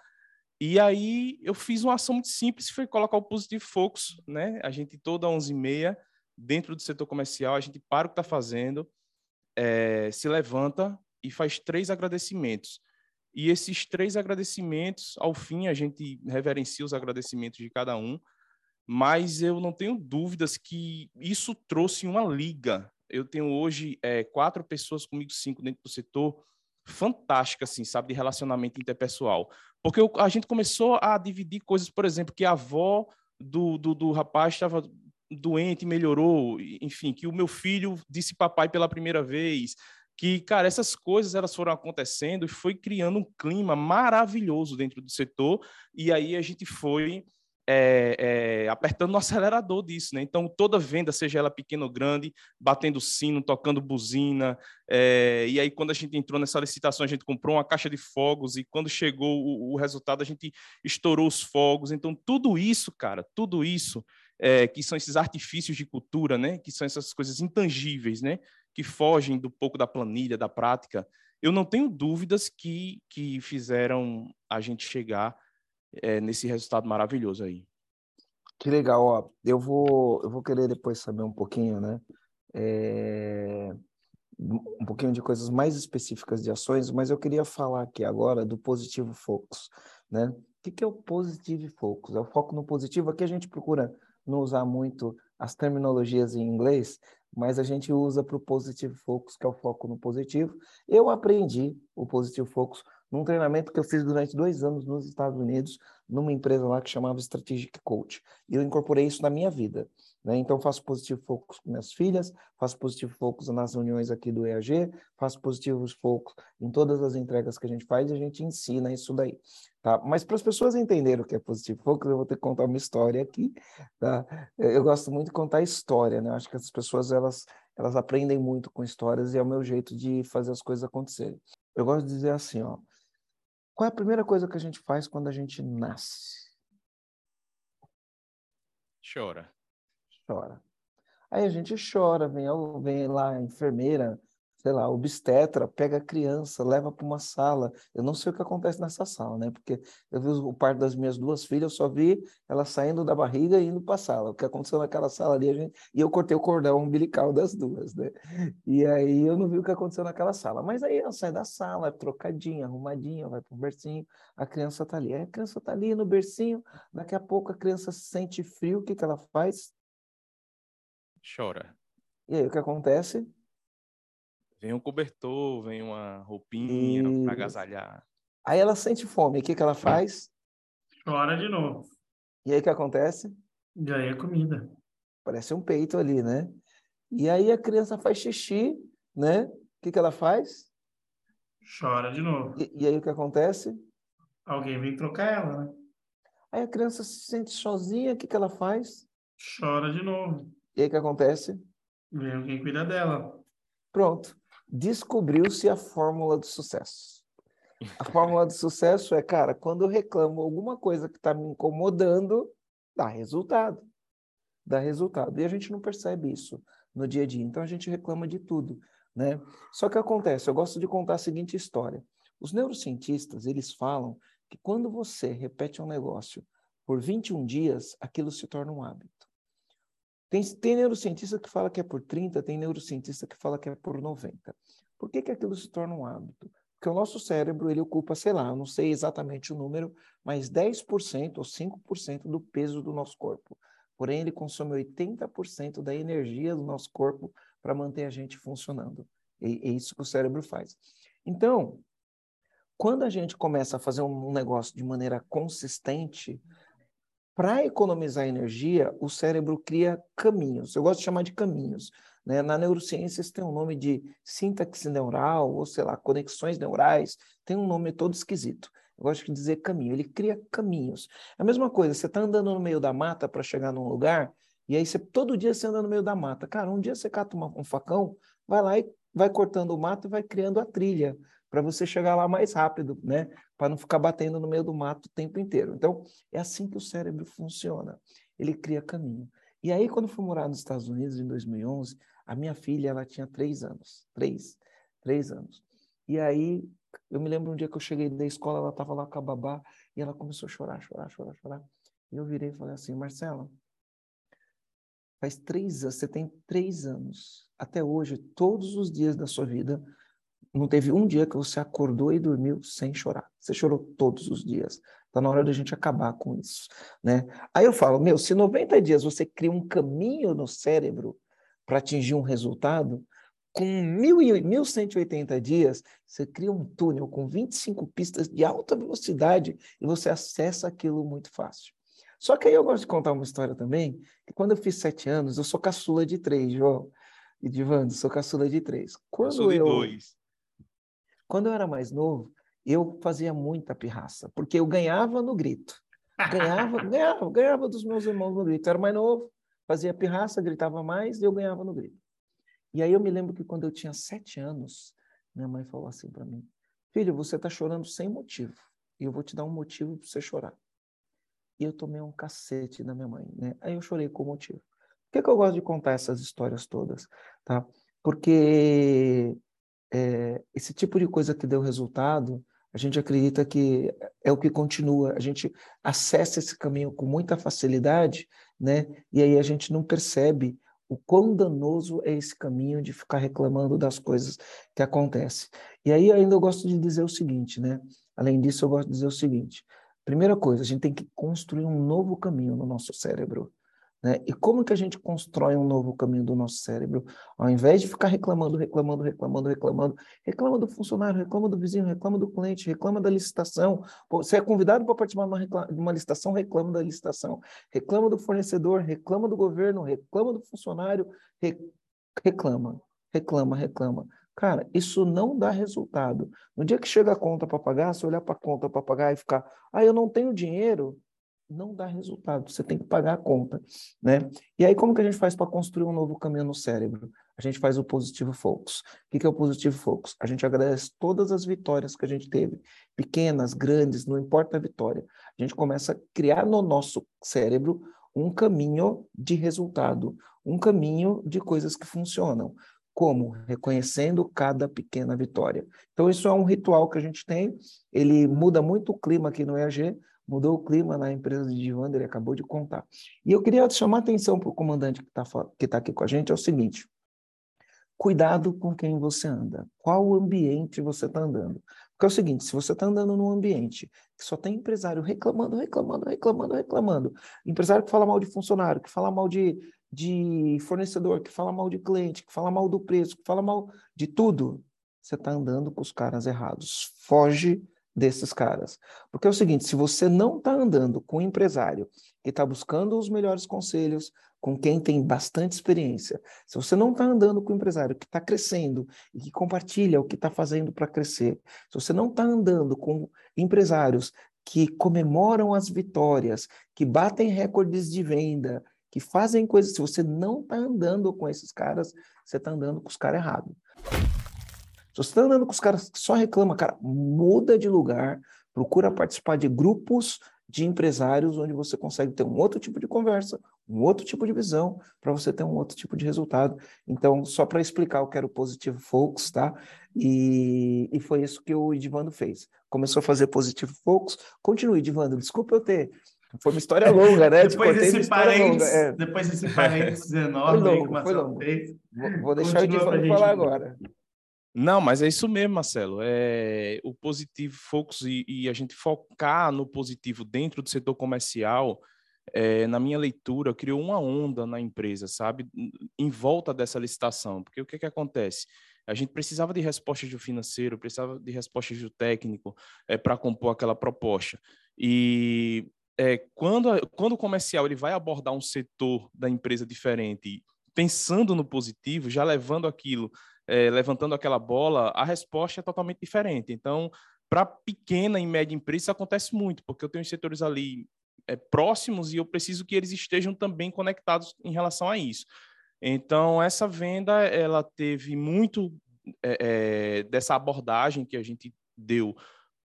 Speaker 2: E aí eu fiz uma ação muito simples, foi colocar o Positive Focus, né? A gente toda 11h30 dentro do setor comercial, a gente para o que está fazendo, é, se levanta e faz três agradecimentos. E esses três agradecimentos, ao fim, a gente reverencia os agradecimentos de cada um, mas eu não tenho dúvidas que isso trouxe uma liga. Eu tenho hoje é, quatro pessoas comigo, cinco dentro do setor, fantástica, assim, sabe, de relacionamento interpessoal. Porque eu, a gente começou a dividir coisas, por exemplo, que a avó do, do, do rapaz estava doente, melhorou, enfim, que o meu filho disse papai pela primeira vez, que, cara, essas coisas elas foram acontecendo e foi criando um clima maravilhoso dentro do setor, e aí a gente foi é, é, apertando o acelerador disso, né? Então, toda venda, seja ela pequena ou grande, batendo sino, tocando buzina, é, e aí quando a gente entrou nessa licitação, a gente comprou uma caixa de fogos, e quando chegou o, o resultado, a gente estourou os fogos. Então, tudo isso, cara, tudo isso é, que são esses artifícios de cultura, né? Que são essas coisas intangíveis, né? Que fogem do pouco da planilha, da prática. Eu não tenho dúvidas que, que fizeram a gente chegar é, nesse resultado maravilhoso aí.
Speaker 1: Que legal, ó. Eu vou, eu vou querer depois saber um pouquinho, né? É... um pouquinho de coisas mais específicas de ações, mas eu queria falar aqui agora do positivo focus, né? O que é o positive focus? É o foco no positivo. Aqui a gente procura não usar muito as terminologias em inglês, mas a gente usa para o Positive Focus, que é o foco no positivo. Eu aprendi o Positive Focus num treinamento que eu fiz durante dois anos nos Estados Unidos, numa empresa lá que chamava Strategic Coach. E eu incorporei isso na minha vida. Né? Então, faço positivo focus com minhas filhas, faço positivo focus nas reuniões aqui do EAG, faço positivos focus em todas as entregas que a gente faz e a gente ensina isso daí. Tá? Mas para as pessoas entenderem o que é positivo focus, eu vou ter que contar uma história aqui. Tá? Eu gosto muito de contar história, né? acho que as pessoas elas, elas aprendem muito com histórias e é o meu jeito de fazer as coisas acontecerem. Eu gosto de dizer assim, ó, qual é a primeira coisa que a gente faz quando a gente nasce?
Speaker 2: Chora
Speaker 1: chora. Aí a gente chora, vem, vem lá a enfermeira, sei lá, obstetra, pega a criança, leva para uma sala. Eu não sei o que acontece nessa sala, né? Porque eu vi o parto das minhas duas filhas, eu só vi ela saindo da barriga e indo para a sala. O que aconteceu naquela sala ali, a gente... e eu cortei o cordão umbilical das duas, né? E aí eu não vi o que aconteceu naquela sala. Mas aí ela sai da sala, é trocadinha, arrumadinha, vai para o bercinho, a criança está ali. Aí a criança está ali no bercinho, daqui a pouco a criança sente frio, o que, que ela faz?
Speaker 2: Chora.
Speaker 1: E aí o que acontece?
Speaker 2: Vem um cobertor, vem uma roupinha e... para agasalhar.
Speaker 1: Aí ela sente fome, o que, que ela faz?
Speaker 3: Chora de novo.
Speaker 1: E aí o que acontece?
Speaker 3: Ganha comida.
Speaker 1: Parece um peito ali, né? E aí a criança faz xixi, né? O que, que ela faz?
Speaker 3: Chora de novo.
Speaker 1: E, e aí o que acontece?
Speaker 3: Alguém vem trocar ela, né?
Speaker 1: Aí a criança se sente sozinha, o que, que ela faz?
Speaker 3: Chora de novo.
Speaker 1: E aí o que acontece?
Speaker 3: Vem alguém cuidar dela.
Speaker 1: Pronto. Descobriu-se a fórmula do sucesso. A fórmula do sucesso é, cara, quando eu reclamo alguma coisa que está me incomodando, dá resultado. Dá resultado. E a gente não percebe isso no dia a dia. Então a gente reclama de tudo, né? Só que acontece, eu gosto de contar a seguinte história. Os neurocientistas, eles falam que quando você repete um negócio por 21 dias, aquilo se torna um hábito. Tem, tem neurocientista que fala que é por 30, tem neurocientista que fala que é por 90. Por que, que aquilo se torna um hábito? Porque o nosso cérebro, ele ocupa, sei lá, não sei exatamente o número, mas 10% ou 5% do peso do nosso corpo. Porém, ele consome 80% da energia do nosso corpo para manter a gente funcionando. É isso que o cérebro faz. Então, quando a gente começa a fazer um negócio de maneira consistente, para economizar energia, o cérebro cria caminhos. Eu gosto de chamar de caminhos. Né? Na neurociência, isso tem um nome de sintaxe neural, ou sei lá, conexões neurais, tem um nome todo esquisito. Eu gosto de dizer caminho, ele cria caminhos. É a mesma coisa, você está andando no meio da mata para chegar num lugar, e aí você, todo dia você anda no meio da mata. Cara, um dia você cata uma, um facão, vai lá e vai cortando o mato e vai criando a trilha para você chegar lá mais rápido, né? Para não ficar batendo no meio do mato o tempo inteiro. Então, é assim que o cérebro funciona. Ele cria caminho. E aí, quando fui morar nos Estados Unidos, em 2011, a minha filha, ela tinha três anos. Três. Três anos. E aí, eu me lembro um dia que eu cheguei da escola, ela estava lá com a babá, e ela começou a chorar, chorar, chorar, chorar. E eu virei e falei assim, Marcela, faz três anos, você tem três anos. Até hoje, todos os dias da sua vida, não teve um dia que você acordou e dormiu sem chorar. Você chorou todos os dias. Está na hora da gente acabar com isso, né? Aí eu falo, meu, se 90 dias você cria um caminho no cérebro para atingir um resultado, com 1.180 dias, você cria um túnel com 25 pistas de alta velocidade e você acessa aquilo muito fácil. Só que aí eu gosto de contar uma história também, que quando eu fiz sete anos, eu sou caçula de três, João e Divando, sou caçula de três. Quando eu
Speaker 2: sou de eu, dois.
Speaker 1: Quando eu era mais novo, eu fazia muita pirraça, porque eu ganhava no grito. Ganhava, ganhava, ganhava dos meus irmãos no grito. Eu era mais novo, fazia pirraça, gritava mais e eu ganhava no grito. E aí eu me lembro que quando eu tinha sete anos, minha mãe falou assim para mim: Filho, você está chorando sem motivo. E eu vou te dar um motivo para você chorar. E eu tomei um cacete da minha mãe, né? Aí eu chorei com motivo. Por que, que eu gosto de contar essas histórias todas? Tá? Porque é, esse tipo de coisa que deu resultado, a gente acredita que é o que continua. A gente acessa esse caminho com muita facilidade, né? E aí a gente não percebe o quão danoso é esse caminho de ficar reclamando das coisas que acontecem. E aí ainda eu gosto de dizer o seguinte, né? Além disso, eu gosto de dizer o seguinte: primeira coisa, a gente tem que construir um novo caminho no nosso cérebro. Né? E como que a gente constrói um novo caminho do nosso cérebro? Ao invés de ficar reclamando, reclamando, reclamando, reclamando, reclama do funcionário, reclama do vizinho, reclama do cliente, reclama da licitação. Você é convidado para participar de uma, uma licitação, reclama da licitação. Reclama do fornecedor, reclama do governo, reclama do funcionário, re, reclama, reclama, reclama. Cara, isso não dá resultado. No dia que chega a conta para pagar, você olhar para a conta para pagar e ficar, ah, eu não tenho dinheiro, não dá resultado, você tem que pagar a conta, né? E aí como que a gente faz para construir um novo caminho no cérebro? A gente faz o positivo focus. O que é o positivo focus? A gente agradece todas as vitórias que a gente teve, pequenas, grandes, não importa a vitória. A gente começa a criar no nosso cérebro um caminho de resultado, um caminho de coisas que funcionam. Como? Reconhecendo cada pequena vitória. Então, isso é um ritual que a gente tem, ele muda muito o clima aqui no EAG, mudou o clima na empresa de Divanda, ele acabou de contar. E eu queria chamar a atenção para o comandante que está que tá aqui com a gente, é o seguinte, cuidado com quem você anda, qual ambiente você está andando. Porque é o seguinte, se você está andando num ambiente que só tem empresário reclamando, reclamando, reclamando, reclamando, empresário que fala mal de funcionário, que fala mal de, de fornecedor, que fala mal de cliente, que fala mal do preço, que fala mal de tudo, você está andando com os caras errados. Foge desses caras. Porque é o seguinte, se você não está andando com um empresário que está buscando os melhores conselhos, com quem tem bastante experiência, se você não está andando com um empresário que está crescendo e que compartilha o que está fazendo para crescer, se você não está andando com empresários que comemoram as vitórias, que batem recordes de venda, que fazem coisas, se você não está andando com esses caras, você está andando com os caras errados. Se você está andando com os caras que só reclamam, cara, muda de lugar, procura participar de grupos de empresários onde você consegue ter um outro tipo de conversa, um outro tipo de visão, para você ter um outro tipo de resultado. Então, só para explicar o que era o Positivo Focus, tá? E, e foi isso que o Edivando fez. Começou a fazer Positivo Focus. Continue, Edivando. Desculpa eu ter foi uma história longa, né?
Speaker 3: depois, desse parênteses, é. depois desse parênteses enorme foi longo, foi longo.
Speaker 1: Vou, vou deixar o Edivando falar agora.
Speaker 2: Não, mas é isso mesmo, Marcelo. É o positivo focus e, e a gente focar no positivo dentro do setor comercial. É, na minha leitura, criou uma onda na empresa, sabe, em volta dessa licitação. Porque o que, que acontece? A gente precisava de respostas do financeiro, precisava de respostas do técnico é, para compor aquela proposta. E é, quando, quando o comercial ele vai abordar um setor da empresa diferente, pensando no positivo, já levando aquilo é, levantando aquela bola, a resposta é totalmente diferente. Então, para pequena e média empresa, isso acontece muito, porque eu tenho setores ali é, próximos e eu preciso que eles estejam também conectados em relação a isso. Então, essa venda, ela teve muito é, é dessa abordagem que a gente deu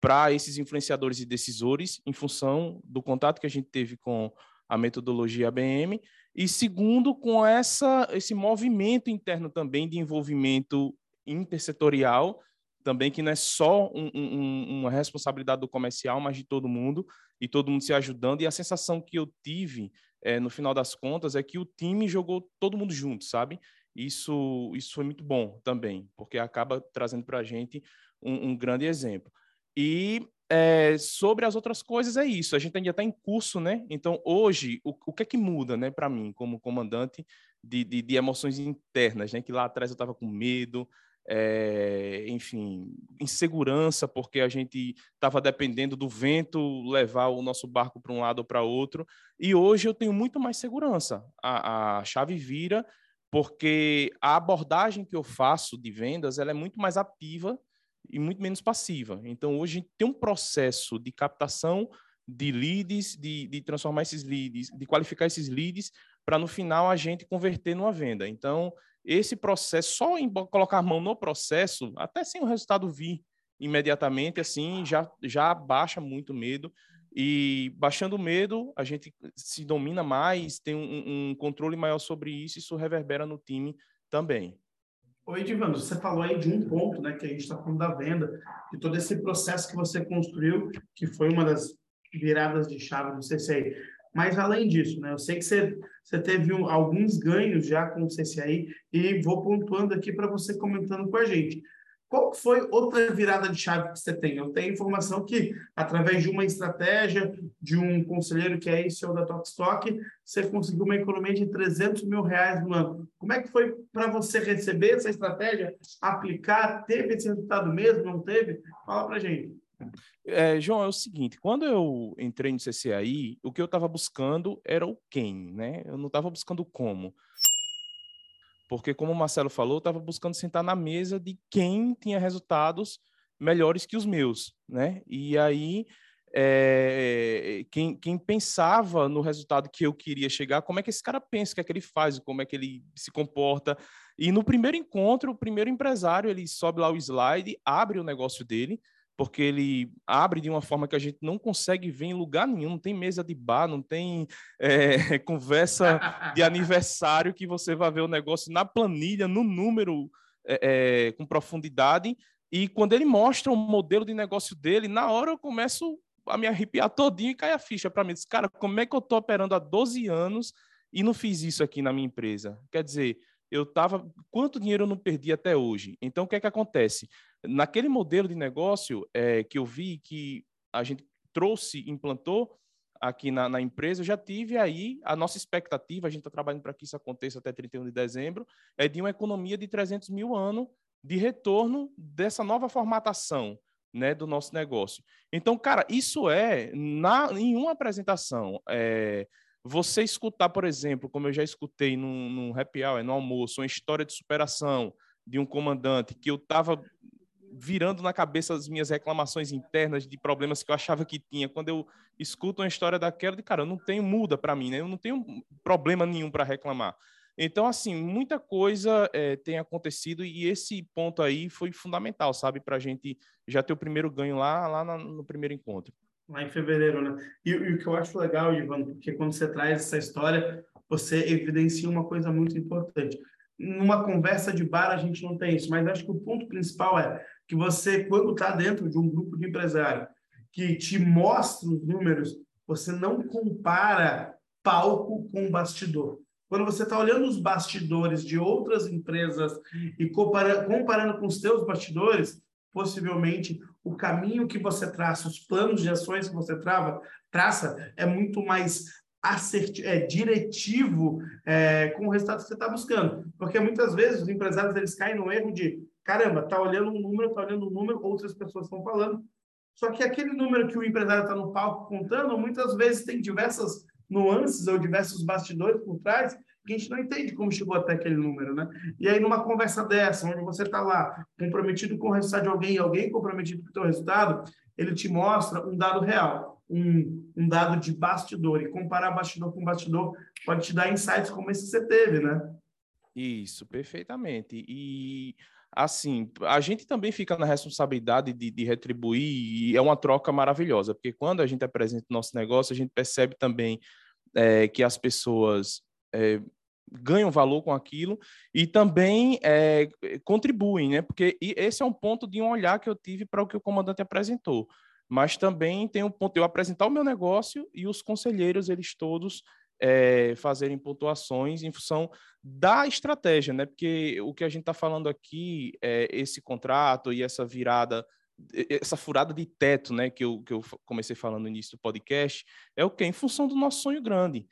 Speaker 2: para esses influenciadores e decisores, em função do contato que a gente teve com a metodologia ABM, e segundo, com essa, esse movimento interno também de envolvimento intersetorial, também que não é só um, um, uma responsabilidade do comercial, mas de todo mundo, e todo mundo se ajudando. E a sensação que eu tive, é, no final das contas, é que o time jogou todo mundo junto, sabe? Isso, isso foi muito bom também, porque acaba trazendo para a gente um, um grande exemplo. E é, sobre as outras coisas é isso. A gente ainda está em curso, né? Então hoje o, o que é que muda, né, para mim como comandante de, de, de, emoções internas, né? Que lá atrás eu estava com medo, é, enfim, insegurança porque a gente estava dependendo do vento levar o nosso barco para um lado ou para outro. E hoje eu tenho muito mais segurança. A, a chave vira porque a abordagem que eu faço de vendas ela é muito mais ativa e muito menos passiva. Então, hoje, a gente tem um processo de captação de leads, de, de transformar esses leads, de qualificar esses leads, para no final a gente converter numa venda. Então, esse processo, só em colocar a mão no processo, até sem o resultado vir imediatamente, assim, já, já baixa muito medo. E baixando o medo, a gente se domina mais, tem um, um controle maior sobre isso, isso reverbera no time também.
Speaker 3: Oi, Edivando, você falou aí de um ponto, né, que a gente está falando da venda, de todo esse processo que você construiu, que foi uma das viradas de chave, sei se aí, Mas além disso, né, eu sei que você, você teve um, alguns ganhos já com o CCI e vou pontuando aqui para você comentando com a gente. Qual foi outra virada de chave que você tem? Eu tenho informação que, através de uma estratégia de um conselheiro que é CEO da Tokstok, você conseguiu uma economia de 300 mil reais no ano. Como é que foi para você receber essa estratégia, aplicar? Teve esse resultado mesmo? Não teve? Fala para gente.
Speaker 2: É, João, é o seguinte, quando eu entrei no CCAI, o que eu estava buscando era o quem, né? Eu não estava buscando como. Porque, como o Marcelo falou, eu estava buscando sentar na mesa de quem tinha resultados melhores que os meus, né? E aí, é, quem, quem, pensava no resultado que eu queria chegar, como é que esse cara pensa, o que é que ele faz, como é que ele se comporta. E no primeiro encontro, o primeiro empresário, ele sobe lá o slide, abre o negócio dele, porque ele abre de uma forma que a gente não consegue ver em lugar nenhum, não tem mesa de bar, não tem é, conversa de aniversário que você vai ver o negócio na planilha, no número, é, é, com profundidade, e quando ele mostra o modelo de negócio dele, na hora eu começo a me arrepiar todinho e cai a ficha para mim. Diz, cara, como é que eu estou operando há 12 anos e não fiz isso aqui na minha empresa? Quer dizer, eu estava... Quanto dinheiro eu não perdi até hoje? Então, o que é que acontece? Naquele modelo de negócio é, que eu vi que a gente trouxe, implantou aqui na, na empresa, eu já tive aí a nossa expectativa, a gente está trabalhando para que isso aconteça até 31 de dezembro, é de uma economia de 300 mil ano de retorno dessa nova formatação né, do nosso negócio. Então, cara, isso é, na, em uma apresentação, é, você escutar, por exemplo, como eu já escutei num, num happy hour, no almoço, uma história de superação de um comandante que eu estava virando na cabeça as minhas reclamações internas de problemas que eu achava que tinha. Quando eu escuto uma história daquela, de cara, eu não tenho muda para mim, né? Eu não tenho problema nenhum para reclamar. Então, assim, muita coisa é, tem acontecido e esse ponto aí foi fundamental, sabe, para a gente já ter o primeiro ganho lá, lá no primeiro encontro.
Speaker 3: Lá em fevereiro, né? E, e o que eu acho legal, Ivan, porque quando você traz essa história, você evidencia uma coisa muito importante. Numa conversa de bar a gente não tem isso, mas acho que o ponto principal é que você, quando está dentro de um grupo de empresário que te mostra os números, você não compara palco com bastidor. Quando você está olhando os bastidores de outras empresas e compara comparando com os teus bastidores, possivelmente o caminho que você traça, os planos de ações que você trava, traça, é muito mais assertivo, é, diretivo é, com o resultado que você está buscando. Porque muitas vezes os empresários eles caem no erro de caramba, tá olhando um número, tá olhando um número, outras pessoas estão falando. Só que aquele número que o empresário está no palco contando, muitas vezes tem diversas nuances ou diversos bastidores por trás que a gente não entende como chegou até aquele número, né? E aí, numa conversa dessa, onde você está lá comprometido com o resultado de alguém, alguém comprometido com o seu resultado, ele te mostra um dado real, um, um dado de bastidor. E comparar bastidor com bastidor pode te dar insights como esse que você teve, né?
Speaker 2: Isso, perfeitamente. E assim, a gente também fica na responsabilidade de, de, retribuir e é uma troca maravilhosa, porque quando a gente apresenta o nosso negócio, a gente percebe também é, que as pessoas é, ganham valor com aquilo e também é, contribuem, né? Porque esse é um ponto de um olhar que eu tive para o que o comandante apresentou. Mas também tem um ponto de eu apresentar o meu negócio e os conselheiros, eles todos é, fazerem pontuações em função da estratégia, né? Porque o que a gente está falando aqui é esse contrato e essa virada, essa furada de teto, né? Que eu, que eu comecei falando no início do podcast, é o que? Em função do nosso sonho grande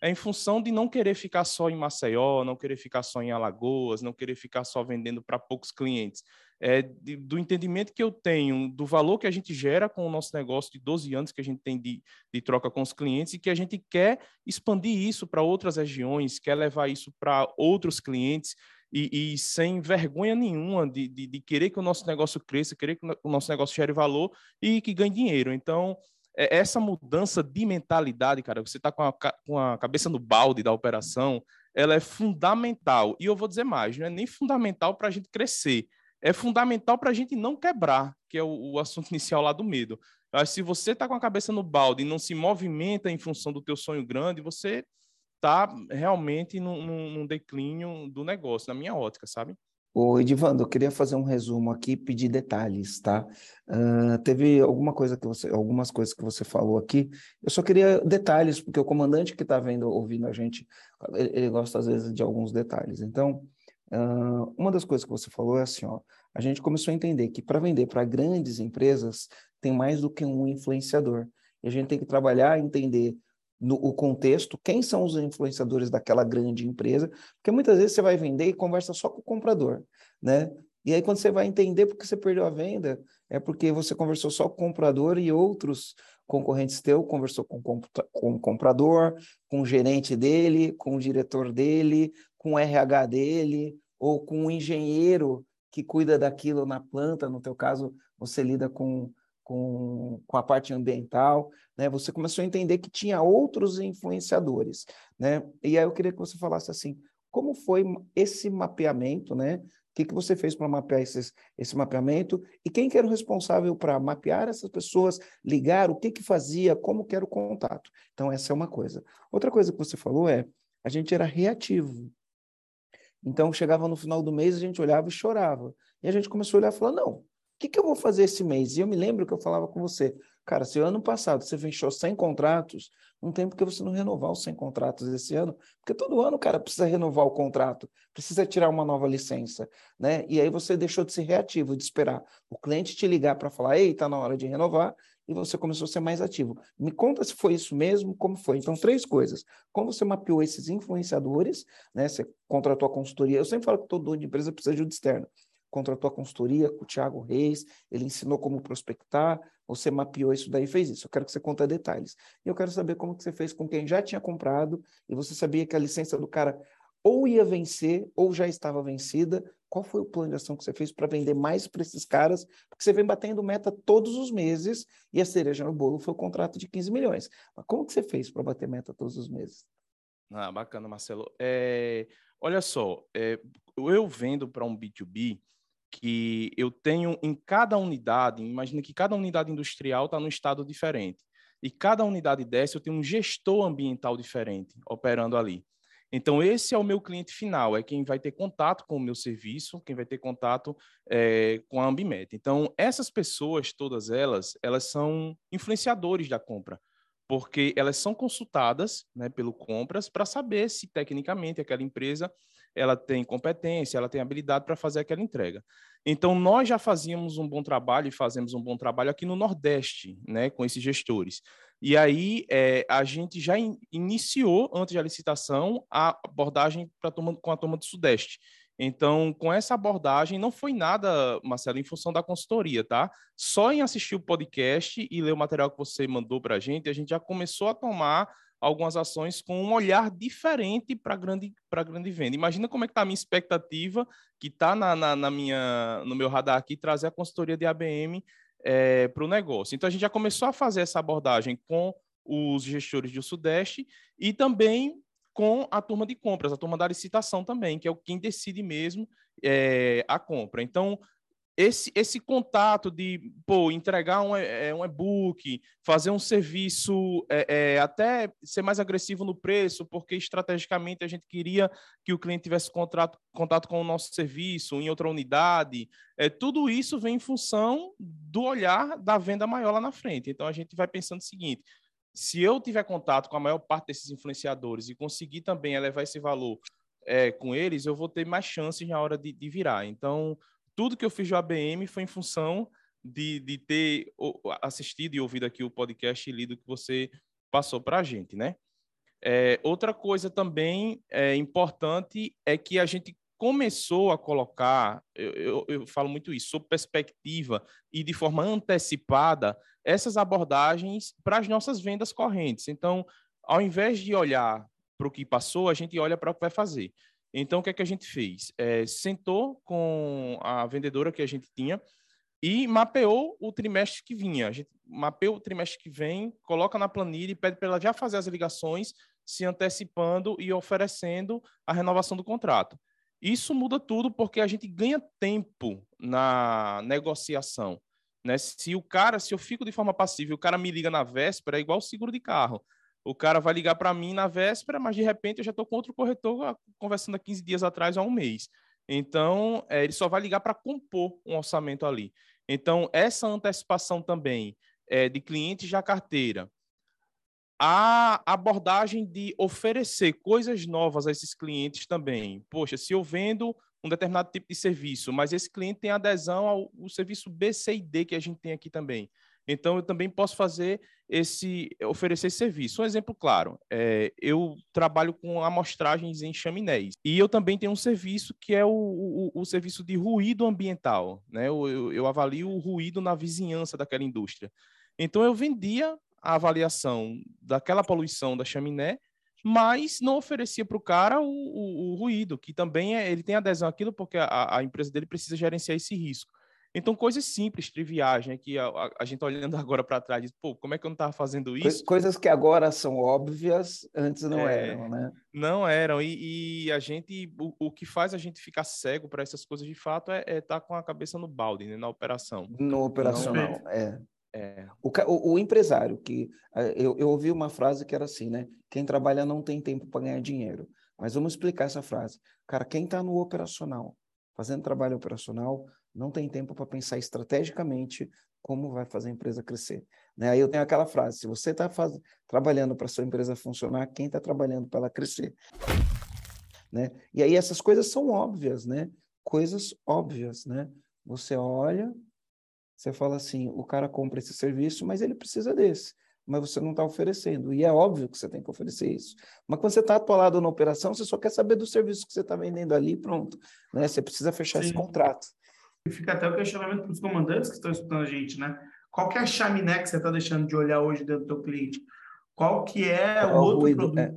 Speaker 2: é em função de não querer ficar só em Maceió, não querer ficar só em Alagoas, não querer ficar só vendendo para poucos clientes. É de, do entendimento que eu tenho do valor que a gente gera com o nosso negócio de 12 anos que a gente tem de, de troca com os clientes e que a gente quer expandir isso para outras regiões, quer levar isso para outros clientes e, e, sem vergonha nenhuma de, de, de querer que o nosso negócio cresça, querer que o nosso negócio gere valor e que ganhe dinheiro. Então, é, essa mudança de mentalidade, cara, você está com, a, com a cabeça no balde da operação, ela é fundamental. E eu vou dizer mais, não é nem fundamental para a gente crescer, é fundamental para a gente não quebrar, que é o, o, assunto inicial lá do medo. Mas se você está com a cabeça no balde e não se movimenta em função do teu sonho grande, você está realmente num, num declínio do negócio, na minha ótica, sabe?
Speaker 1: O Edivando, eu queria fazer um resumo aqui, pedir detalhes, tá? Uh, teve alguma coisa que você, algumas coisas que você falou aqui. Eu só queria detalhes, porque o comandante que está vendo, ouvindo a gente, ele, ele, gosta às vezes de alguns detalhes. Então, uh, uma das coisas que você falou é assim, ó, a gente começou a entender que para vender para grandes empresas tem mais do que um influenciador. E a gente tem que trabalhar, entender no o contexto, quem são os influenciadores daquela grande empresa, porque muitas vezes você vai vender e conversa só com o comprador, né? E aí quando você vai entender porque você perdeu a venda, é porque você conversou só com o comprador e outros concorrentes teu conversou com, com o comprador, com o gerente dele, com o diretor dele, com o RH dele, ou com o engenheiro que cuida daquilo na planta, no teu caso, você lida com com, com a parte ambiental, né? Você começou a entender que tinha outros influenciadores, né? E aí eu queria que você falasse assim, como foi esse mapeamento, né? O que, que você fez para mapear esses, esse mapeamento e quem que era o responsável para mapear essas pessoas, ligar, o que que fazia, como que era o contato. Então, essa é uma coisa. Outra coisa que você falou é, a gente era reativo. Então, chegava no final do mês, a gente olhava e chorava. E a gente começou a olhar e falar, não, que, que eu vou fazer esse mês? E eu me lembro que eu falava com você, cara, se ano passado você fechou 100 contratos, não tem por que você não renovar os 100 contratos esse ano, porque todo ano, cara, precisa renovar o contrato, precisa tirar uma nova licença, né? E aí você deixou de ser reativo, de esperar o cliente te ligar para falar, ei, tá na hora de renovar, e você começou a ser mais ativo. Me conta se foi isso mesmo, como foi. Então, três coisas. Como você mapeou esses influenciadores, né? Você contratou a consultoria. Eu sempre falo que todo dono de empresa precisa de ajuda externa contratou a consultoria com o Thiago Reis, ele ensinou como prospectar, você mapeou isso daí fez isso. Eu quero que você conte detalhes. E eu quero saber como que você fez com quem já tinha comprado e você sabia que a licença do cara ou ia vencer ou já estava vencida. Qual foi o plano de ação que você fez para vender mais para esses caras? Porque você vem batendo meta todos os meses e a cereja no bolo foi o contrato de 15 milhões. Mas como que você fez para bater meta todos os meses?
Speaker 2: Ah, bacana, Marcelo. É, olha só, é, eu vendo para um B2B, que eu tenho em cada unidade, imagina que cada unidade industrial está num estado diferente. E cada unidade dessa eu tenho um gestor ambiental diferente operando ali. Então, esse é o meu cliente final, é quem vai ter contato com o meu serviço, quem vai ter contato é, com a Ambimet. Então, essas pessoas, todas elas, elas são influenciadores da compra, porque elas são consultadas né, pelo Compras para saber se, tecnicamente, aquela empresa ela tem competência, ela tem habilidade para fazer aquela entrega. Então, nós já fazíamos um bom trabalho e fazemos um bom trabalho aqui no Nordeste, né, com esses gestores. E aí, é, a gente já in, iniciou, antes da licitação, a abordagem turma, com a turma do Sudeste. Então, com essa abordagem, não foi nada, Marcelo, em função da consultoria, tá? Só em assistir o podcast e ler o material que você mandou para a gente, a gente já começou a tomar algumas ações com um olhar diferente para grande para grande venda. Imagina como é que está a minha expectativa, que está na, na, na, minha no meu radar aqui, trazer a consultoria de ABM é, para o negócio. Então a gente já começou a fazer essa abordagem com os gestores do Sudeste e também com a turma de compras, a turma da licitação também, que é o quem decide mesmo é, a compra. Então, esse, esse contato de pô, entregar um, é, um e-book, fazer um serviço, é, é, até ser mais agressivo no preço, porque estrategicamente a gente queria que o cliente tivesse contrato, contato com o nosso serviço em outra unidade. É, tudo isso vem em função do olhar da venda maior lá na frente. Então a gente vai pensando o seguinte: se eu tiver contato com a maior parte desses influenciadores e conseguir também elevar esse valor é, com eles, eu vou ter mais chances na hora de, de virar. Então, tudo que eu fiz de ABM foi em função de, de ter assistido e ouvido aqui o podcast e lido que você passou para a gente, né? É, outra coisa também é, importante é que a gente começou a colocar, eu, eu, eu, falo muito isso, sob perspectiva e de forma antecipada, essas abordagens para as nossas vendas correntes. Então, ao invés de olhar para o que passou, a gente olha para o que vai fazer. Então, o que é que a gente fez? É, sentou com a vendedora que a gente tinha e mapeou o trimestre que vinha. A gente mapeou o trimestre que vem, coloca na planilha e pede para ela já fazer as ligações, se antecipando e oferecendo a renovação do contrato. Isso muda tudo porque a gente ganha tempo na negociação. Né? Se o cara, se eu fico de forma passiva e o cara me liga na véspera, é igual seguro de carro. O cara vai ligar para mim na véspera, mas de repente eu já estou com outro corretor conversando há 15 dias atrás, há um mês. Então, é, ele só vai ligar para compor um orçamento ali. Então, essa antecipação também é, de clientes da carteira, a abordagem de oferecer coisas novas a esses clientes também. Poxa, se eu vendo um determinado tipo de serviço, mas esse cliente tem adesão ao, ao serviço B, C e D que a gente tem aqui também. Então, eu também posso fazer esse, oferecer esse serviço. Um exemplo claro, é, eu trabalho com amostragens em chaminés e eu também tenho um serviço que é o, o, o serviço de ruído ambiental, né? Eu, eu, eu avalio o ruído na vizinhança daquela indústria. Então, eu vendia a avaliação daquela poluição da chaminé, mas não oferecia para o cara o, ruído, que também é, ele tem adesão àquilo porque a, a empresa dele precisa gerenciar esse risco. Então, coisas simples, triviais, né? Que a, a, a gente olhando agora para trás, diz, pô, como é que eu não estava fazendo isso?
Speaker 1: Coisas que agora são óbvias, antes não é, eram, né?
Speaker 2: Não eram. E, e a gente, o, o, que faz a gente ficar cego para essas coisas de fato é estar é tá com a cabeça no balde, né? Na operação.
Speaker 1: No operacional, não, é. é. O, o, o, empresário, que eu, eu ouvi uma frase que era assim, né? Quem trabalha não tem tempo para ganhar dinheiro. Mas vamos explicar essa frase. Cara, quem está no operacional, fazendo trabalho operacional, não tem tempo para pensar estrategicamente como vai fazer a empresa crescer. Né? Aí eu tenho aquela frase: se você está trabalhando para sua empresa funcionar, quem está trabalhando para ela crescer? Né? E aí essas coisas são óbvias, né? Coisas óbvias, né? Você olha, você fala assim: o cara compra esse serviço, mas ele precisa desse mas você não está oferecendo. E é óbvio que você tem que oferecer isso. Mas quando você está atolado na operação, você só quer saber do serviço que você está vendendo ali pronto. Né? Você precisa fechar Sim. esse contrato.
Speaker 3: E fica até o questionamento para os comandantes que estão escutando a gente, né? Qual que é a chaminé que você está deixando de olhar hoje dentro do teu cliente? Qual que é qual o outro ruído, produto? É.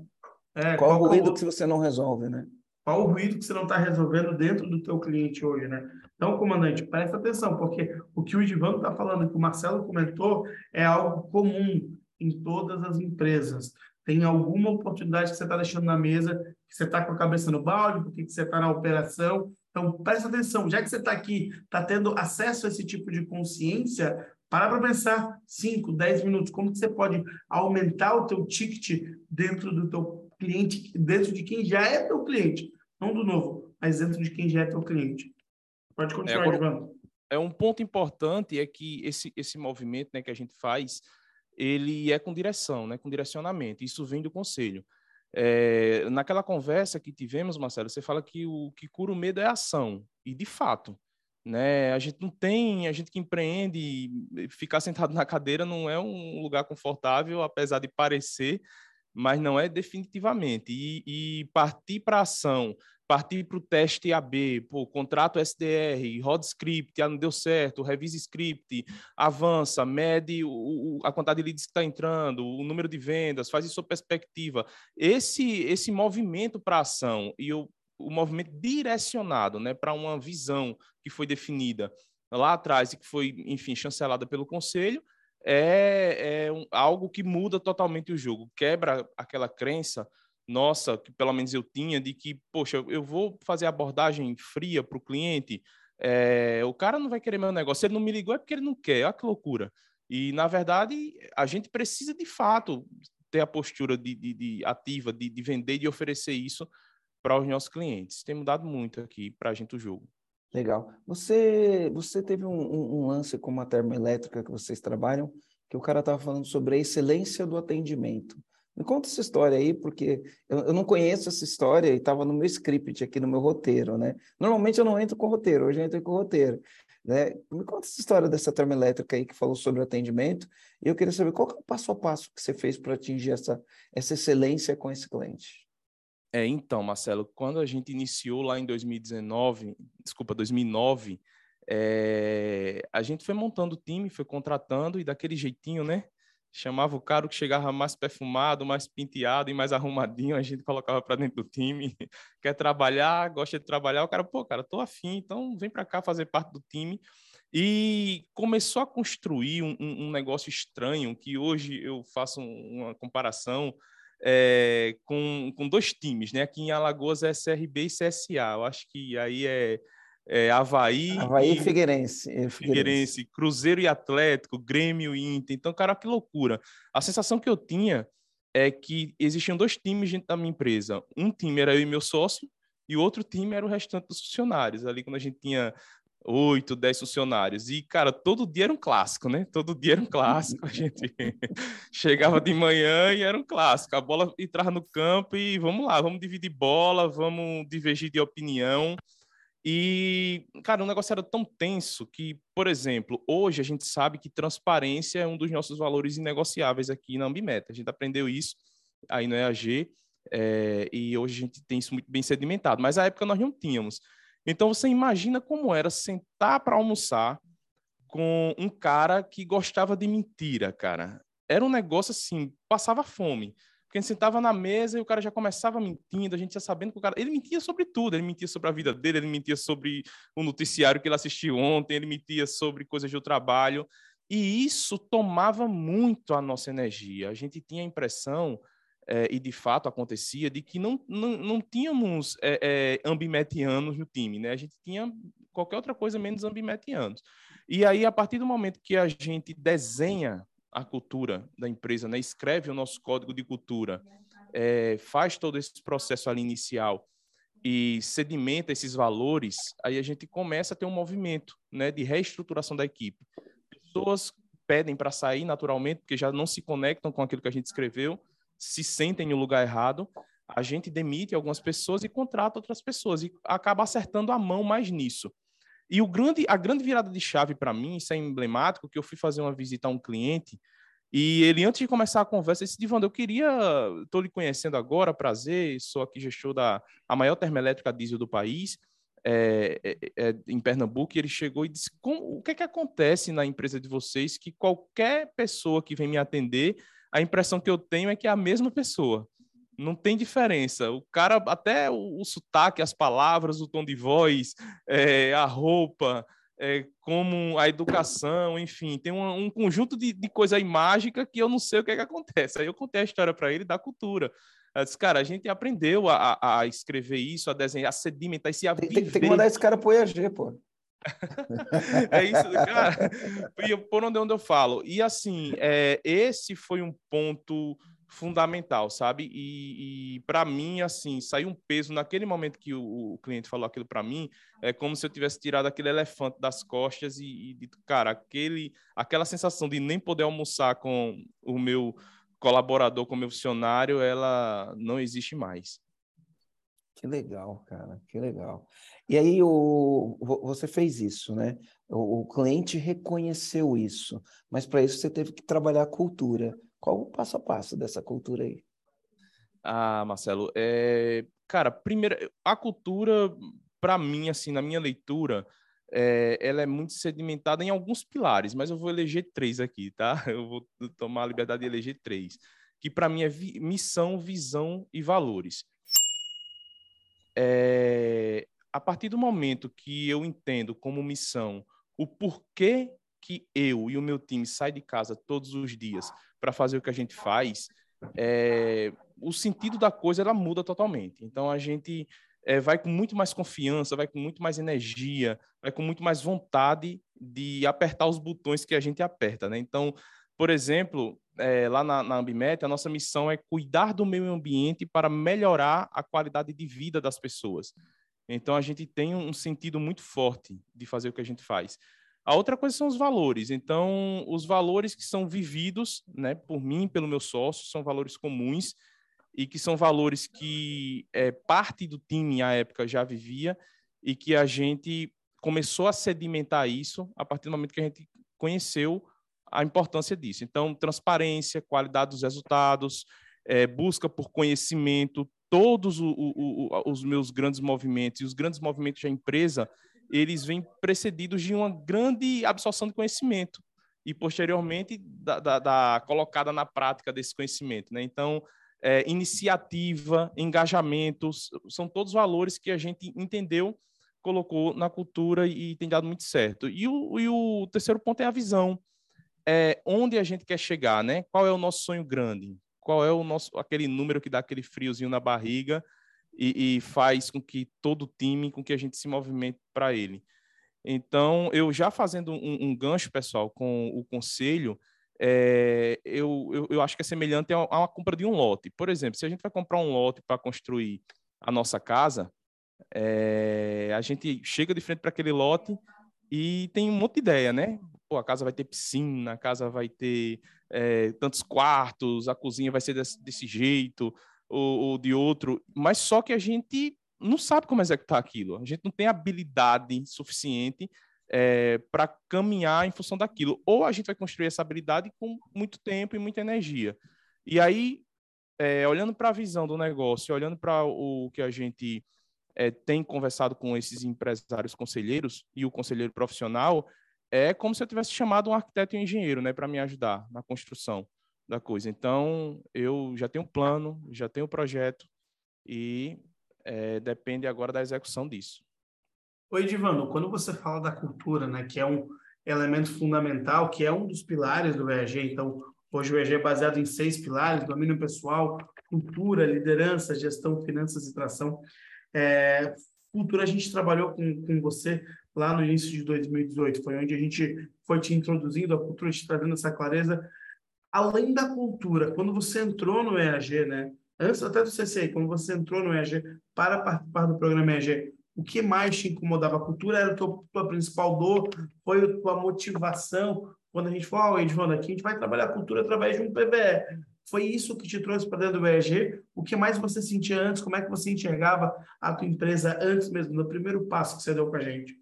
Speaker 1: É, qual, qual o ruído é o... que você não resolve, né?
Speaker 3: Qual o ruído que você não está resolvendo dentro do teu cliente hoje, né? Então, comandante, presta atenção, porque o que o Idivan está falando, que o Marcelo comentou, é algo comum em todas as empresas. Tem alguma oportunidade que você está deixando na mesa, que você está com a cabeça no balde, porque você está na operação, então, presta atenção, já que você está aqui, está tendo acesso a esse tipo de consciência, para para pensar 5, 10 minutos, como que você pode aumentar o teu ticket dentro do teu cliente, dentro de quem já é teu cliente, não do novo, mas dentro de quem já é teu cliente. Pode continuar, é, Ivan.
Speaker 2: É um ponto importante é que esse, esse movimento né, que a gente faz, ele é com direção, né, com direcionamento. Isso vem do conselho. É, naquela conversa que tivemos, Marcelo, você fala que o que cura o medo é ação. E, de fato, né, a gente não tem, a gente que empreende, ficar sentado na cadeira não é um lugar confortável, apesar de parecer, mas não é definitivamente. E, e partir para ação, partir para o teste AB, pô, contrato SDR, roda script, ah, não deu certo, revisa script, avança, mede o, o, a quantidade de leads que está entrando, o número de vendas, faz isso sob perspectiva. Esse, esse movimento para ação e o, o movimento direcionado né, para uma visão que foi definida lá atrás e que foi, enfim, chancelada pelo conselho, é, é um, algo que muda totalmente o jogo, quebra aquela crença nossa, que pelo menos eu tinha, de que, poxa, eu vou fazer abordagem fria para o cliente, é, o cara não vai querer meu negócio. Se ele não me ligou é porque ele não quer, olha que loucura. E, na verdade, a gente precisa, de fato, ter a postura de, de, de ativa, de, de vender, de oferecer isso para os nossos clientes. Tem mudado muito aqui para a gente o jogo.
Speaker 1: Legal. Você, você teve um, um, um lance com uma termoelétrica que vocês trabalham, que o cara estava falando sobre a excelência do atendimento. Me conta essa história aí, porque eu, eu não conheço essa história e estava no meu script aqui, no meu roteiro, né? Normalmente eu não entro com roteiro, hoje eu entro com roteiro. Né? Me conta essa história dessa termoelétrica aí que falou sobre atendimento. E eu queria saber qual é o passo a passo que você fez para atingir essa, essa excelência com esse cliente.
Speaker 2: É, então, Marcelo, quando a gente iniciou lá em 2019, desculpa, 2009, é, a gente foi montando o time, foi contratando e daquele jeitinho, né? Chamava o cara que chegava mais perfumado, mais penteado e mais arrumadinho, a gente colocava para dentro do time. Quer trabalhar, gosta de trabalhar, o cara, pô, cara, tô afim, então vem para cá fazer parte do time. E começou a construir um, um, negócio estranho, que hoje eu faço uma comparação é, com, com dois times, né? Aqui em Alagoas é CRB e CSA. Eu acho que aí é é, Havaí.
Speaker 1: Havaí e Figueirense,
Speaker 2: Figueirense. Figueirense. Cruzeiro e Atlético, Grêmio e Inter. Então, cara, que loucura. A sensação que eu tinha é que existiam dois times dentro da minha empresa. Um time era eu e meu sócio, e o outro time era o restante dos funcionários. Ali, quando a gente tinha oito, dez funcionários. E, cara, todo dia era um clássico, né? Todo dia era um clássico. A gente chegava de manhã e era um clássico. A bola entrava no campo e vamos lá, vamos dividir bola, vamos divergir de opinião. E, cara, o negócio era tão tenso que, por exemplo, hoje a gente sabe que transparência é um dos nossos valores inegociáveis aqui na Ambimeta. A gente aprendeu isso aí no EAG é, e hoje a gente tem isso muito bem sedimentado. Mas na época nós não tínhamos. Então você imagina como era sentar para almoçar com um cara que gostava de mentira, cara. Era um negócio assim, passava fome. Porque a gente sentava na mesa e o cara já começava mentindo, a gente ia sabendo que o cara. Ele mentia sobre tudo, ele mentia sobre a vida dele, ele mentia sobre o noticiário que ele assistiu ontem, ele mentia sobre coisas do trabalho. E isso tomava muito a nossa energia. A gente tinha a impressão é, e de fato acontecia, de que não, não, não tínhamos é, é, ambimetianos no time, né? A gente tinha qualquer outra coisa menos ambimetianos. E aí, a partir do momento que a gente desenha a cultura da empresa, né? escreve o nosso código de cultura, é, faz todo esse processo ali inicial e sedimenta esses valores, aí a gente começa a ter um movimento né, de reestruturação da equipe. Pessoas pedem para sair naturalmente, porque já não se conectam com aquilo que a gente escreveu, se sentem no lugar errado, a gente demite algumas pessoas e contrata outras pessoas e acaba acertando a mão mais nisso. E o grande, a grande virada de chave para mim, isso é emblemático, que eu fui fazer uma visita a um cliente e ele, antes de começar a conversa, disse, Divando, eu queria, estou lhe conhecendo agora, prazer, sou aqui gestor da a maior termoelétrica diesel do país, é, é, é, em Pernambuco, e ele chegou e disse, o que é que acontece na empresa de vocês que qualquer pessoa que vem me atender a impressão que eu tenho é que é a mesma pessoa. Não tem diferença. O cara, até o, o sotaque, as palavras, o tom de voz, é, a roupa, é, como a educação, enfim, tem um, um conjunto de, de, coisa aí mágica que eu não sei o que, é que acontece. Aí eu contei a história para ele da cultura. Eu disse, cara, a gente aprendeu a, a, escrever isso, a desenhar, a sedimentar e se a
Speaker 1: tem, tem, tem que mandar esse cara pro EAG, pô.
Speaker 2: é isso, cara. Por onde, onde eu falo. E assim, é, esse foi um ponto fundamental, sabe? E, e para mim, assim, saiu um peso naquele momento que o, o cliente falou aquilo para mim, é como se eu tivesse tirado aquele elefante das costas e, e dito, cara, aquele, aquela sensação de nem poder almoçar com o meu colaborador, com o meu funcionário, ela não existe mais.
Speaker 1: Que legal, cara, que legal. E aí o, você fez isso, né? O, o cliente reconheceu isso, mas para isso você teve que trabalhar a cultura. Qual o passo a passo dessa cultura aí?
Speaker 2: Ah, Marcelo, é... cara, primeiro, a cultura, para mim, assim, na minha leitura, é, ela é muito sedimentada em alguns pilares, mas eu vou eleger três aqui, tá? Eu vou tomar a liberdade de eleger três, que para mim é vi missão, visão e valores. É, a partir do momento que eu entendo como missão o porquê que eu e o meu time sai de casa todos os dias para fazer o que a gente faz, é, o sentido da coisa ela muda totalmente. Então a gente é, vai com muito mais confiança, vai com muito mais energia, vai com muito mais vontade de apertar os botões que a gente aperta, né? Então, por exemplo, é, lá na, na Ambimet, a nossa missão é cuidar do meio ambiente para melhorar a qualidade de vida das pessoas. Então a gente tem um sentido muito forte de fazer o que a gente faz. A outra coisa são os valores. Então, os valores que são vividos, né, por mim, pelo meu sócio, são valores comuns e que são valores que é, parte do time à época já vivia e que a gente começou a sedimentar isso a partir do momento que a gente conheceu a importância disso. Então, transparência, qualidade dos resultados, é, busca por conhecimento, todos o, o, o, os meus grandes movimentos e os grandes movimentos da empresa, eles vêm precedidos de uma grande absorção de conhecimento e posteriormente da, da, da colocada na prática desse conhecimento, né? Então, é, iniciativa, engajamentos, são todos valores que a gente entendeu, colocou na cultura e tem dado muito certo. E o, e o terceiro ponto é a visão, é onde a gente quer chegar, né? Qual é o nosso sonho grande? qual é o nosso aquele número que dá aquele friozinho na barriga e, e faz com que todo o time, com que a gente se movimente para ele. Então, eu já fazendo um, um, gancho, pessoal, com o conselho, é, eu, eu, eu, acho que é semelhante a uma compra de um lote. Por exemplo, se a gente vai comprar um lote para construir a nossa casa, É, a gente chega de frente para aquele lote e tem um monte de ideia, né? Pô, a casa vai ter piscina, a casa vai ter é, tantos quartos, a cozinha vai ser desse, desse jeito ou, ou, de outro, mas só que a gente não sabe como executar aquilo, a gente não tem habilidade suficiente é, para caminhar em função daquilo. Ou a gente vai construir essa habilidade com muito tempo e muita energia. E aí, é, olhando para a visão do negócio, olhando para o que a gente é, tem conversado com esses empresários conselheiros e o conselheiro profissional, é como se eu tivesse chamado um arquiteto e um engenheiro né, para me ajudar na construção da coisa. Então, eu já tenho um plano, já tenho um projeto e é, depende agora da execução disso.
Speaker 3: Oi, Divano, quando você fala da cultura, né, que é um elemento fundamental, que é um dos pilares do EAG, então, hoje o EAG é baseado em seis pilares, domínio pessoal, cultura, liderança, gestão, finanças e tração. É, cultura, a gente trabalhou com, com você lá no início de 2018, foi onde a gente foi te introduzindo a cultura, te trazendo essa clareza. Além da cultura, quando você entrou no EAG, né, antes até do CCI, quando você entrou no EAG para participar do programa EAG, o que mais te incomodava? A cultura era a tua, tua principal dor? Foi a tua motivação? Quando a gente falou, oh, Edvando, aqui a gente vai trabalhar a cultura através de um PBE. Foi isso que te trouxe para dentro do EAG? O que mais você sentia antes? Como é que você enxergava a tua empresa antes mesmo, no primeiro passo que você deu para a gente?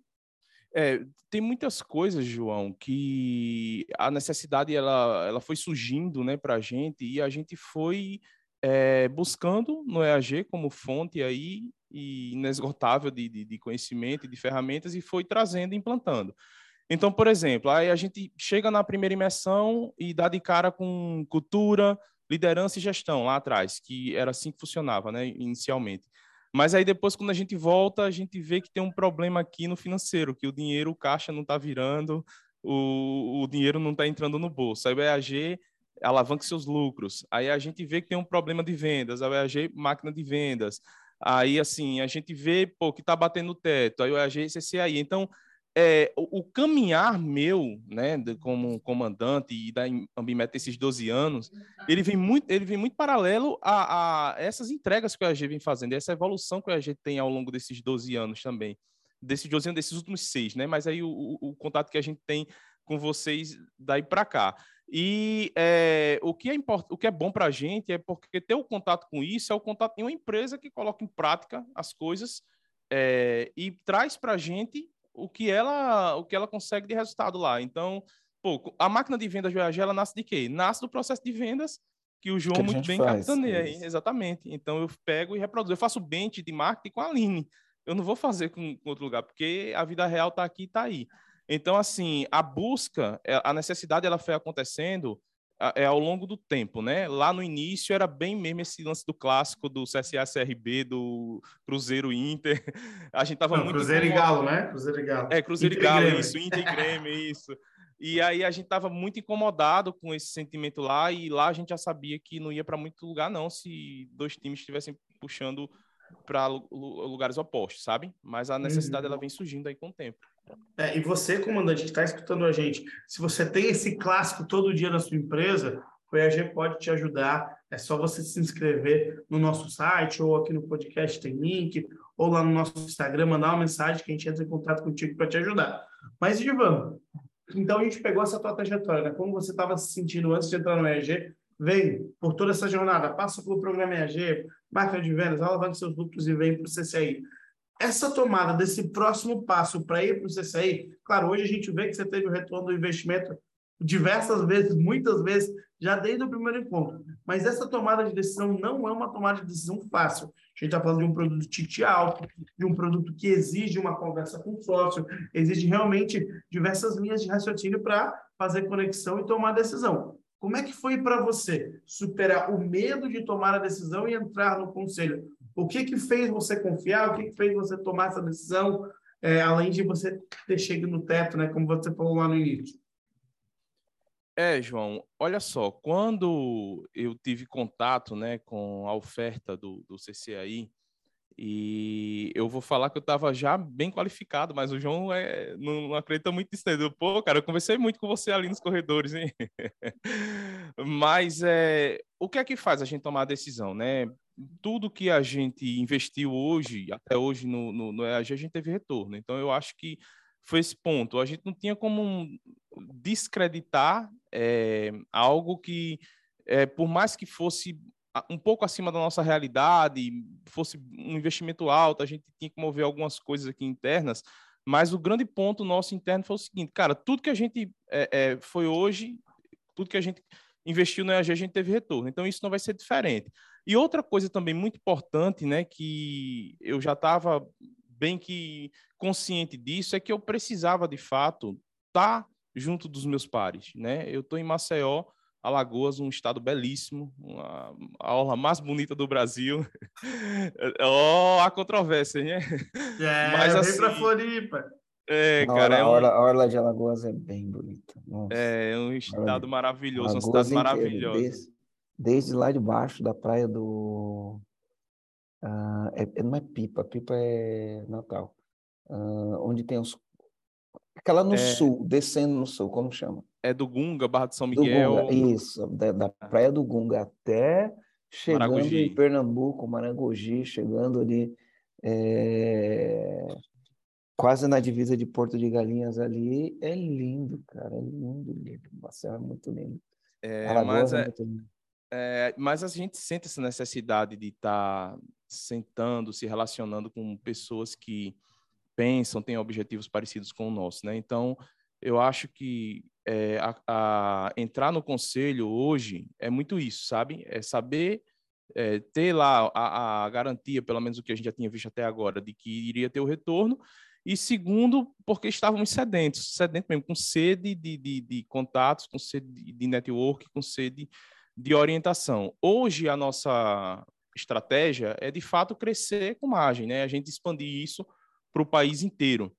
Speaker 2: É, tem muitas coisas, João, que a necessidade ela, ela foi surgindo né, para a gente e a gente foi é, buscando no EAG como fonte aí e inesgotável de, de, de conhecimento e de ferramentas e foi trazendo e implantando. Então, por exemplo, aí a gente chega na primeira imersão e dá de cara com cultura, liderança e gestão lá atrás, que era assim que funcionava, né, inicialmente. Mas aí depois, quando a gente volta, a gente vê que tem um problema aqui no financeiro, que o dinheiro, o caixa não está virando, o, o dinheiro não está entrando no bolso. Aí o EAG alavanca seus lucros. Aí a gente vê que tem um problema de vendas, a EAG máquina de vendas. Aí, assim, a gente vê, pô, que está batendo o teto, aí o EAG aí. Então, é, o, o, caminhar meu, né, de, como comandante e da Ambimeta esses 12 anos, ele vem muito, ele vem muito paralelo a, a, essas entregas que o EAG vem fazendo, essa evolução que o EAG tem ao longo desses 12 anos também, desses 12 anos, desses últimos seis, né, mas aí o, o, o contato que a gente tem com vocês daí para cá. E é, o, que é import... o que é bom para a gente é porque ter o contato com isso é o contato em uma empresa que coloca em prática as coisas é, e traz para a gente o que ela o que ela consegue de resultado lá. Então, pô, a máquina de vendas do EAG, ela nasce de quê? Nasce do processo de vendas que o João que muito bem capitaneia aí. Exatamente. Então, eu pego e reproduzo. Eu faço bench de marketing com a Aline. Eu não vou fazer com, com outro lugar, porque a vida real está aqui e está aí. Então, assim, a busca, é, a necessidade, ela foi acontecendo é ao longo do tempo, né? Lá no início era bem mesmo esse lance do clássico do CSA CRB, do Cruzeiro Inter. A gente tava Não, muito
Speaker 3: Cruzeiro e Galo, né? Cruzeiro e Galo.
Speaker 2: É, Cruzeiro Inter e Galo, isso, Inter e Grêmio, isso. E aí a gente tava muito incomodado com esse sentimento lá e lá a gente já sabia que não ia para muito lugar não se dois times estivessem puxando para lugares opostos, sabe? Mas a necessidade uhum. ela vem surgindo aí com o tempo.
Speaker 3: É, e você, comandante, que está escutando a gente, se você tem esse clássico todo dia na sua empresa, o EAG pode te ajudar. É só você se inscrever no nosso site ou aqui no podcast tem link, ou lá no nosso Instagram, mandar uma mensagem que a gente entra em contato contigo para te ajudar. Mas, Ivan, então a gente pegou essa tua trajetória, né? Como você estava se sentindo antes de entrar no EAG, vem por toda essa jornada, passa pelo programa EAG, marca de vendas, alavanca seus lucros e vem para o CCI essa tomada desse próximo passo para ir para o CCI, claro, hoje a gente vê que você teve o retorno do investimento diversas vezes, muitas vezes, já desde o primeiro encontro. Mas essa tomada de decisão não é uma tomada de decisão fácil. A gente está falando de um produto ticket alto, de um produto que exige uma conversa com o sócio, exige realmente diversas linhas de raciocínio para fazer conexão e tomar decisão. Como é que foi para você superar o medo de tomar a decisão e entrar no conselho? O que que fez você confiar? O que que fez você tomar essa decisão? É, além de você ter chegado no teto, né? Como você falou lá no início.
Speaker 2: É, João, olha só, quando eu tive contato né, com a oferta do, do CCAI, e eu vou falar que eu estava já bem qualificado, mas o João é, não, não acredita muito nisso. Né? Pô, cara, eu conversei muito com você ali nos corredores, hein? mas é, o que é que faz a gente tomar a decisão, né? tudo que a gente investiu hoje, até hoje no, no, no EAG, a gente teve retorno. Então, eu acho que foi esse ponto. A gente não tinha como descreditar é, algo que, é, por mais que fosse um pouco acima da nossa realidade, fosse um investimento alto, a gente tinha que mover algumas coisas aqui internas, mas o grande ponto nosso interno foi o seguinte, cara, tudo que a gente é, é, foi hoje, tudo que a gente investiu no EAG, a gente teve retorno. Então, isso não vai ser diferente. E outra coisa também muito importante, né, que eu já estava bem que consciente disso, é que eu precisava, de fato, estar tá junto dos meus pares, né? Eu estou em Maceió, Alagoas, um estado belíssimo, uma, a orla mais bonita do Brasil. oh, a controvérsia, né?
Speaker 3: É, Mas, assim, para Floripa.
Speaker 1: É, cara, a, orla, é um... a orla de Alagoas é bem bonita.
Speaker 2: Nossa. É, um estado maravilhoso, Alagoas uma cidade maravilhosa.
Speaker 1: Desde, desde, lá de baixo da praia do. Uh, é, não é Pipa, Pipa é Natal. Uh, onde tem os. Aquela no é... sul, descendo no sul, como chama?
Speaker 2: é do Gunga, Barra de São Miguel.
Speaker 1: Gunga, isso, da, da, Praia do Gunga até chegando Maragogi. em Pernambuco, Maragogi, chegando ali é, quase na divisa de Porto de Galinhas ali. É lindo, cara, é lindo, lindo. Marcelo é muito lindo.
Speaker 2: É, mas, é, é, é, mas a gente sente essa necessidade de estar tá sentando, se relacionando com pessoas que pensam, têm objetivos parecidos com o nosso, né? Então, eu acho que é, a, a, entrar no conselho hoje é muito isso, sabe? É saber é, ter lá a, a, garantia, pelo menos o que a gente já tinha visto até agora, de que iria ter o retorno. E segundo, porque estávamos sedentos, sedentos mesmo, com sede de, de, de contatos, com sede de, network, com sede de orientação. Hoje, a nossa estratégia é, de fato, crescer com margem, né? A gente expandir isso para o país inteiro.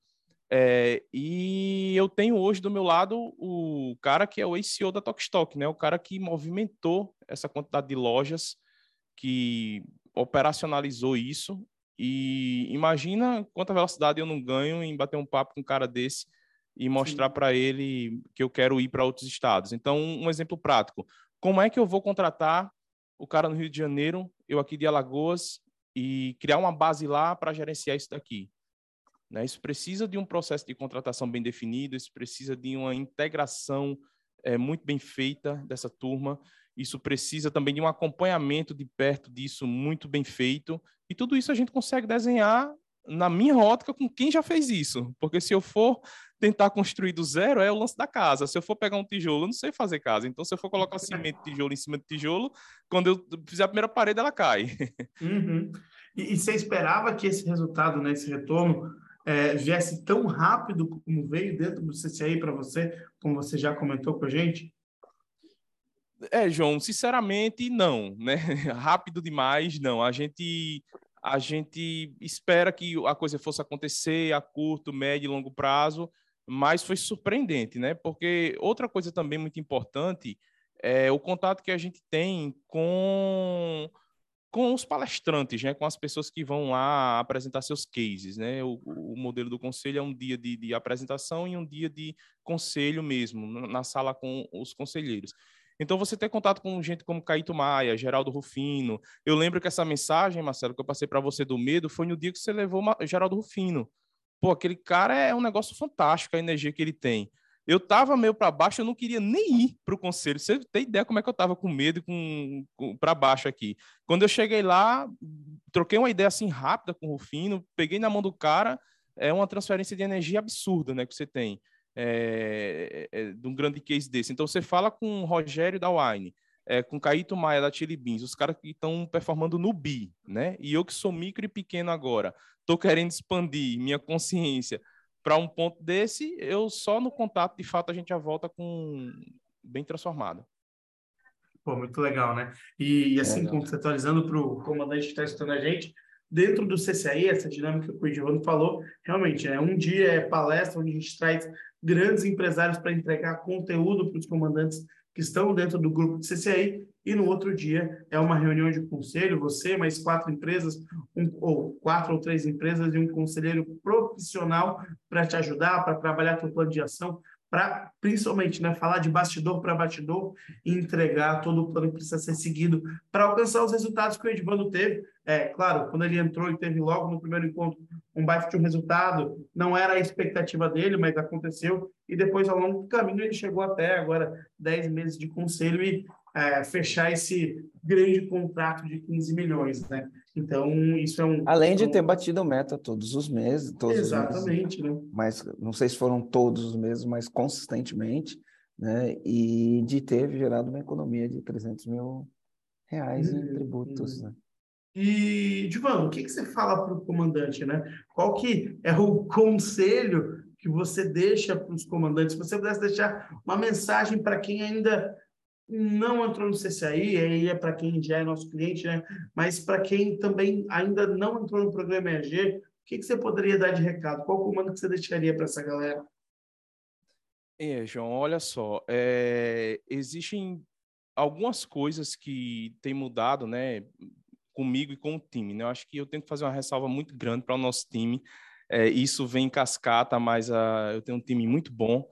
Speaker 2: É, e eu tenho hoje do meu lado o cara que é o ACO da Tokstok, né? O cara que movimentou essa quantidade de lojas, que operacionalizou isso. E imagina quanta velocidade eu não ganho em bater um papo com um cara desse e mostrar para ele que eu quero ir para outros estados. Então, um exemplo prático: como é que eu vou contratar o cara no Rio de Janeiro, eu aqui de Alagoas, e criar uma base lá para gerenciar isso daqui? Né? Isso precisa de um processo de contratação bem definido, isso precisa de uma integração é, muito bem feita dessa turma, isso precisa também de um acompanhamento de perto disso muito bem feito, e tudo isso a gente consegue desenhar na minha ótica com quem já fez isso, porque se eu for tentar construir do zero, é o lance da casa. Se eu for pegar um tijolo, eu não sei fazer casa. Então, se eu for colocar cimento tijolo em cima de tijolo, quando eu fizer a primeira parede, ela cai.
Speaker 3: Uhum. E, e, você esperava que esse resultado, né, esse retorno, é, viesse tão rápido como veio dentro do CCI para você, como você já comentou com a gente?
Speaker 2: É, João, sinceramente, não, né? Rápido demais, não. A gente, a gente espera que a coisa fosse acontecer a curto, médio e longo prazo, mas foi surpreendente, né? Porque outra coisa também muito importante é o contato que a gente tem com com os palestrantes, né, com as pessoas que vão lá apresentar seus cases. Né? O, o modelo do conselho é um dia de, de, apresentação e um dia de conselho mesmo, na sala com os conselheiros. Então, você ter contato com gente como Caíto Maia, Geraldo Rufino. Eu lembro que essa mensagem, Marcelo, que eu passei para você do medo, foi no dia que você levou Geraldo Rufino. Pô, aquele cara é um negócio fantástico, a energia que ele tem eu tava meio para baixo, eu não queria nem ir para o conselho. Você tem ideia como é que eu tava com medo e com, com para baixo aqui. Quando eu cheguei lá, troquei uma ideia assim rápida com o Rufino, peguei na mão do cara, é uma transferência de energia absurda, né, que você tem. É, é, é de um grande case desse. Então você fala com o Rogério da Wine, é, com Caíto Maia da Chili Beans, os caras que estão performando no BI, né? E eu que sou micro e pequeno agora, estou querendo expandir minha consciência para um ponto desse, eu só no contato, de fato, a gente já volta com bem transformado.
Speaker 3: Pô, muito legal, né? E, e assim, conceitualizando para o comandante que está escutando a gente, dentro do CCI, essa dinâmica que o Edivando falou, realmente, é um dia é palestra onde a gente traz grandes empresários para entregar conteúdo para os comandantes que estão dentro do grupo de CCI e no outro dia é uma reunião de conselho, você, mais quatro empresas, um, ou quatro ou três empresas e um conselheiro profissional para te ajudar, para trabalhar teu plano de ação, para principalmente né, falar de bastidor para bastidor e entregar todo o plano que precisa ser seguido para alcançar os resultados que o Edvando teve. É, claro, quando ele entrou e teve logo no primeiro encontro um baita de um resultado, não era a expectativa dele, mas aconteceu, e depois ao longo do caminho ele chegou até agora 10 meses de conselho e é, fechar esse grande contrato de 15 milhões, né? Então, isso é um...
Speaker 1: Além de
Speaker 3: um...
Speaker 1: ter batido meta todos os meses. Todos
Speaker 3: Exatamente,
Speaker 1: os
Speaker 3: meses,
Speaker 1: né? Mas não sei se foram todos os meses, mas consistentemente, né? E de ter gerado uma economia de 300 mil reais em uhum, tributos, uhum. né?
Speaker 3: E, Divan, o que, que você fala para o comandante, né? Qual que é o conselho que você deixa para os comandantes? Se você pudesse deixar uma mensagem para quem ainda não entrou no CCI, aí é para quem já é nosso cliente, né? Mas para quem também ainda não entrou no programa EAG, o que, que você poderia dar de recado? Qual comando que você deixaria para essa galera?
Speaker 2: É, João, olha só, é, existem algumas coisas que têm mudado, né, comigo e com o time. Né? Eu acho que eu tenho que fazer uma ressalva muito grande para o nosso time. É, isso vem em cascata, mas uh, eu tenho um time muito bom,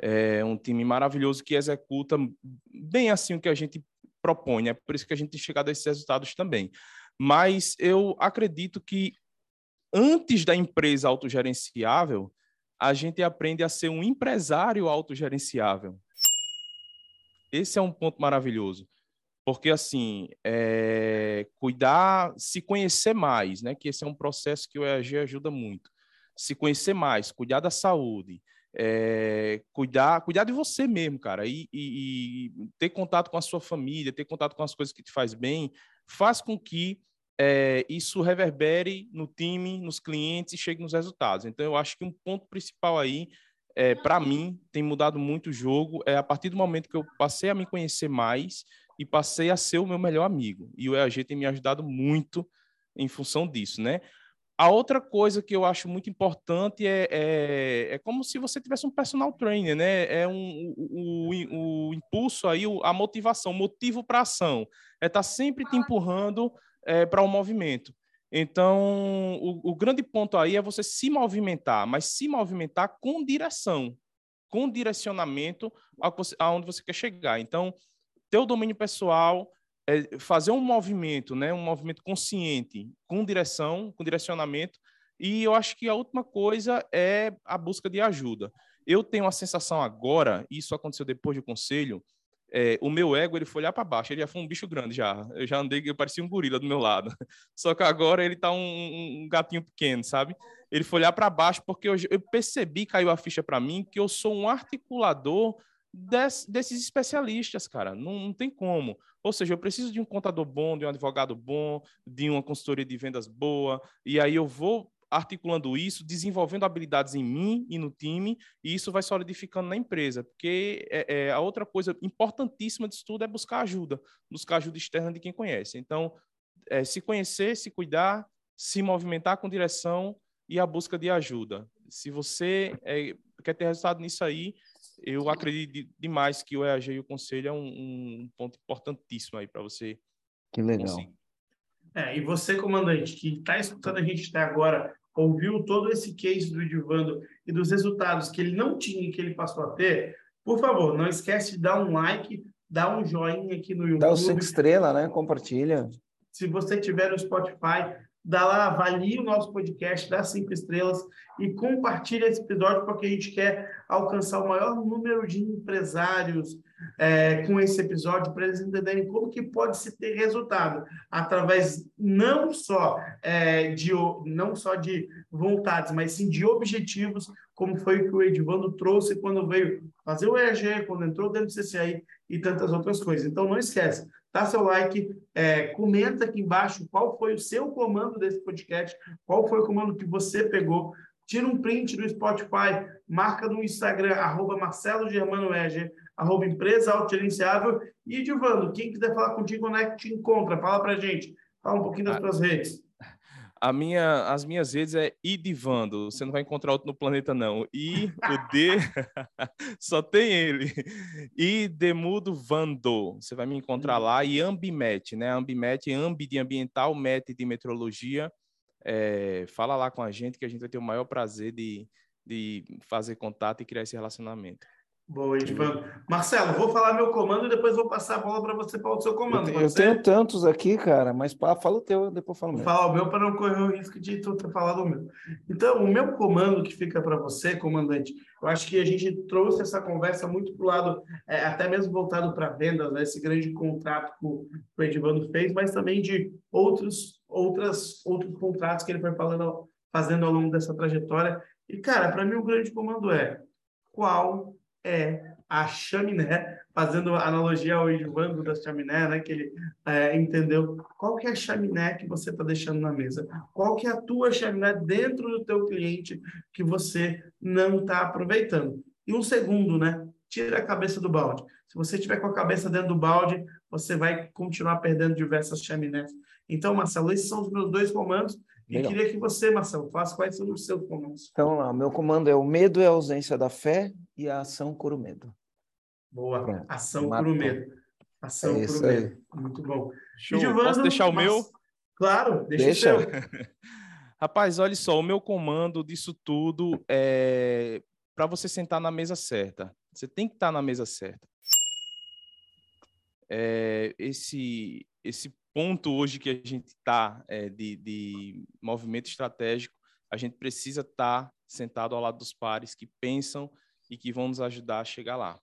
Speaker 2: é um time maravilhoso que executa bem assim o que a gente propõe. É por isso que a gente tem chegado a esses resultados também. Mas eu acredito que antes da empresa autogerenciável, a gente aprende a ser um empresário autogerenciável. Esse é um ponto maravilhoso. Porque, assim, é, cuidar, se conhecer mais, né? Que esse é um processo que o EAG ajuda muito. Se conhecer mais, cuidar da saúde, é, cuidar, cuidar de você mesmo, cara, e, e, e, ter contato com a sua família, ter contato com as coisas que te faz bem, faz com que é, isso reverbere no time, nos clientes e chegue nos resultados. Então, eu acho que um ponto principal aí, é, para mim, tem mudado muito o jogo, é a partir do momento que eu passei a me conhecer mais e passei a ser o meu melhor amigo. E o EAG tem me ajudado muito em função disso, né? A outra coisa que eu acho muito importante é, é, é como se você tivesse um personal trainer, né? É um, o, o, o impulso aí, a motivação, o motivo para ação. É estar tá sempre te empurrando é, para o um movimento. Então, o, o, grande ponto aí é você se movimentar, mas se movimentar com direção, com direcionamento aonde você quer chegar. Então, ter o domínio pessoal, é fazer um movimento, né, um movimento consciente, com direção, com direcionamento. E eu acho que a última coisa é a busca de ajuda. Eu tenho a sensação agora, isso aconteceu depois do conselho, é, o meu ego ele foi olhar para baixo, ele já foi um bicho grande já. Eu já andei, eu parecia um gorila do meu lado. Só que agora ele está um, um, gatinho pequeno, sabe? Ele foi olhar para baixo porque eu, eu percebi, caiu a ficha para mim, que eu sou um articulador des, desses especialistas, cara. Não, não tem como. Ou seja, eu preciso de um contador bom, de um advogado bom, de uma consultoria de vendas boa, e aí eu vou articulando isso, desenvolvendo habilidades em mim e no time, e isso vai solidificando na empresa, porque é, é, a outra coisa importantíssima disso tudo é buscar ajuda, buscar ajuda externa de quem conhece. Então, é, se conhecer, se cuidar, se movimentar com direção e a busca de ajuda. Se você é, quer ter resultado nisso aí, eu acredito demais que o EAG e o Conselho é um, um ponto importantíssimo aí para você.
Speaker 1: Que legal. Conseguir.
Speaker 3: É, e você, comandante, que está escutando a gente até agora, ouviu todo esse case do Edivando e dos resultados que ele não tinha e que ele passou a ter, por favor, não esquece de dar um like, dar um joinha aqui no YouTube.
Speaker 1: Dá o cinco estrelas, né? Compartilha.
Speaker 3: Se você tiver no Spotify, dá lá, avalie o nosso podcast, dá cinco estrelas e compartilha esse episódio porque a gente quer alcançar o maior número de empresários é, com esse episódio para eles entenderem como que pode se ter resultado através não só é, de não só de vontades, mas sim de objetivos, como foi o que o Edvando trouxe quando veio fazer o EAG, quando entrou dentro do CCI e tantas outras coisas. Então não esquece, dá seu like, é, comenta aqui embaixo qual foi o seu comando desse podcast, qual foi o comando que você pegou, tira um print do Spotify, marca no Instagram, arroba Marcelo Germano Eger, arroba Empresa Autogerenciável. E, Divando, quem quiser falar contigo, onde é que te encontra? Fala pra gente. Fala um pouquinho das ah, tuas redes.
Speaker 2: A minha, as minhas redes é Idivando. Você não vai encontrar outro no planeta, não. I, o D, só tem ele. I, Demudo Vando. Você vai me encontrar lá. E Ambimet, né? Ambimet, Ambi de ambiental, Met de metrologia. É, fala lá com a gente que a gente vai ter o maior prazer de, de fazer contato e criar esse relacionamento.
Speaker 3: Boa, Edvan. Marcelo, vou falar meu comando e depois vou passar a bola para você para o seu comando.
Speaker 1: Eu, eu tenho tantos aqui, cara, mas pá, fala o teu, depois falo o
Speaker 3: meu. Vou falar o meu para não correr o risco de tu ter falado o meu. Então, o meu comando que fica para você, comandante, eu acho que a gente trouxe essa conversa muito para o lado, é, até mesmo voltado para vendas, né? esse grande contrato que o, que o fez, mas também de outros, outras, outros contratos que ele foi falando, fazendo ao longo dessa trajetória. E, cara, para mim o grande comando é qual é a chaminé, fazendo analogia ao Ivando da chaminé, né, que ele é, entendeu qual que é a chaminé que você está deixando na mesa, qual que é a tua chaminé dentro do teu cliente que você não está aproveitando. E um segundo, né, tira a cabeça do balde. Se você tiver com a cabeça dentro do balde, você vai continuar perdendo diversas chaminés. Então, Marcelo, esses são os meus dois comandos. E Legal. queria que você, Marcelo, faça quais são os seus comandos.
Speaker 1: Então, lá, meu comando é o medo é a ausência da fé e a ação cura o medo.
Speaker 3: Boa, Pronto. ação Matou. cura o medo. Ação é cura o medo. Muito bom.
Speaker 2: Show. Posso deixar o mas... meu?
Speaker 3: Claro, deixa, deixa. o seu.
Speaker 2: Rapaz, olha só, o meu comando disso tudo é para você sentar na mesa certa. Você tem que estar na mesa certa. É, esse, esse ponto hoje que a gente está é, de, de movimento estratégico, a gente precisa estar tá sentado ao lado dos pares que pensam e que vão nos ajudar a chegar lá.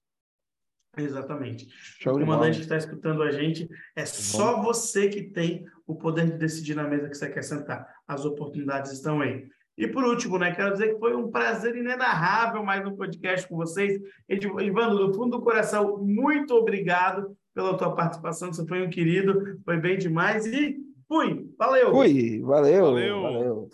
Speaker 3: Exatamente. Show o comandante que está escutando a gente, é só você que tem o poder de decidir na mesa que você quer sentar. As oportunidades estão aí. E por último, né, quero dizer que foi um prazer inenarrável mais um podcast com vocês. Edivando, do fundo do coração, muito obrigado pela tua participação. Você foi um querido, foi bem demais e fui. Valeu.
Speaker 1: Fui, valeu. Valeu. valeu.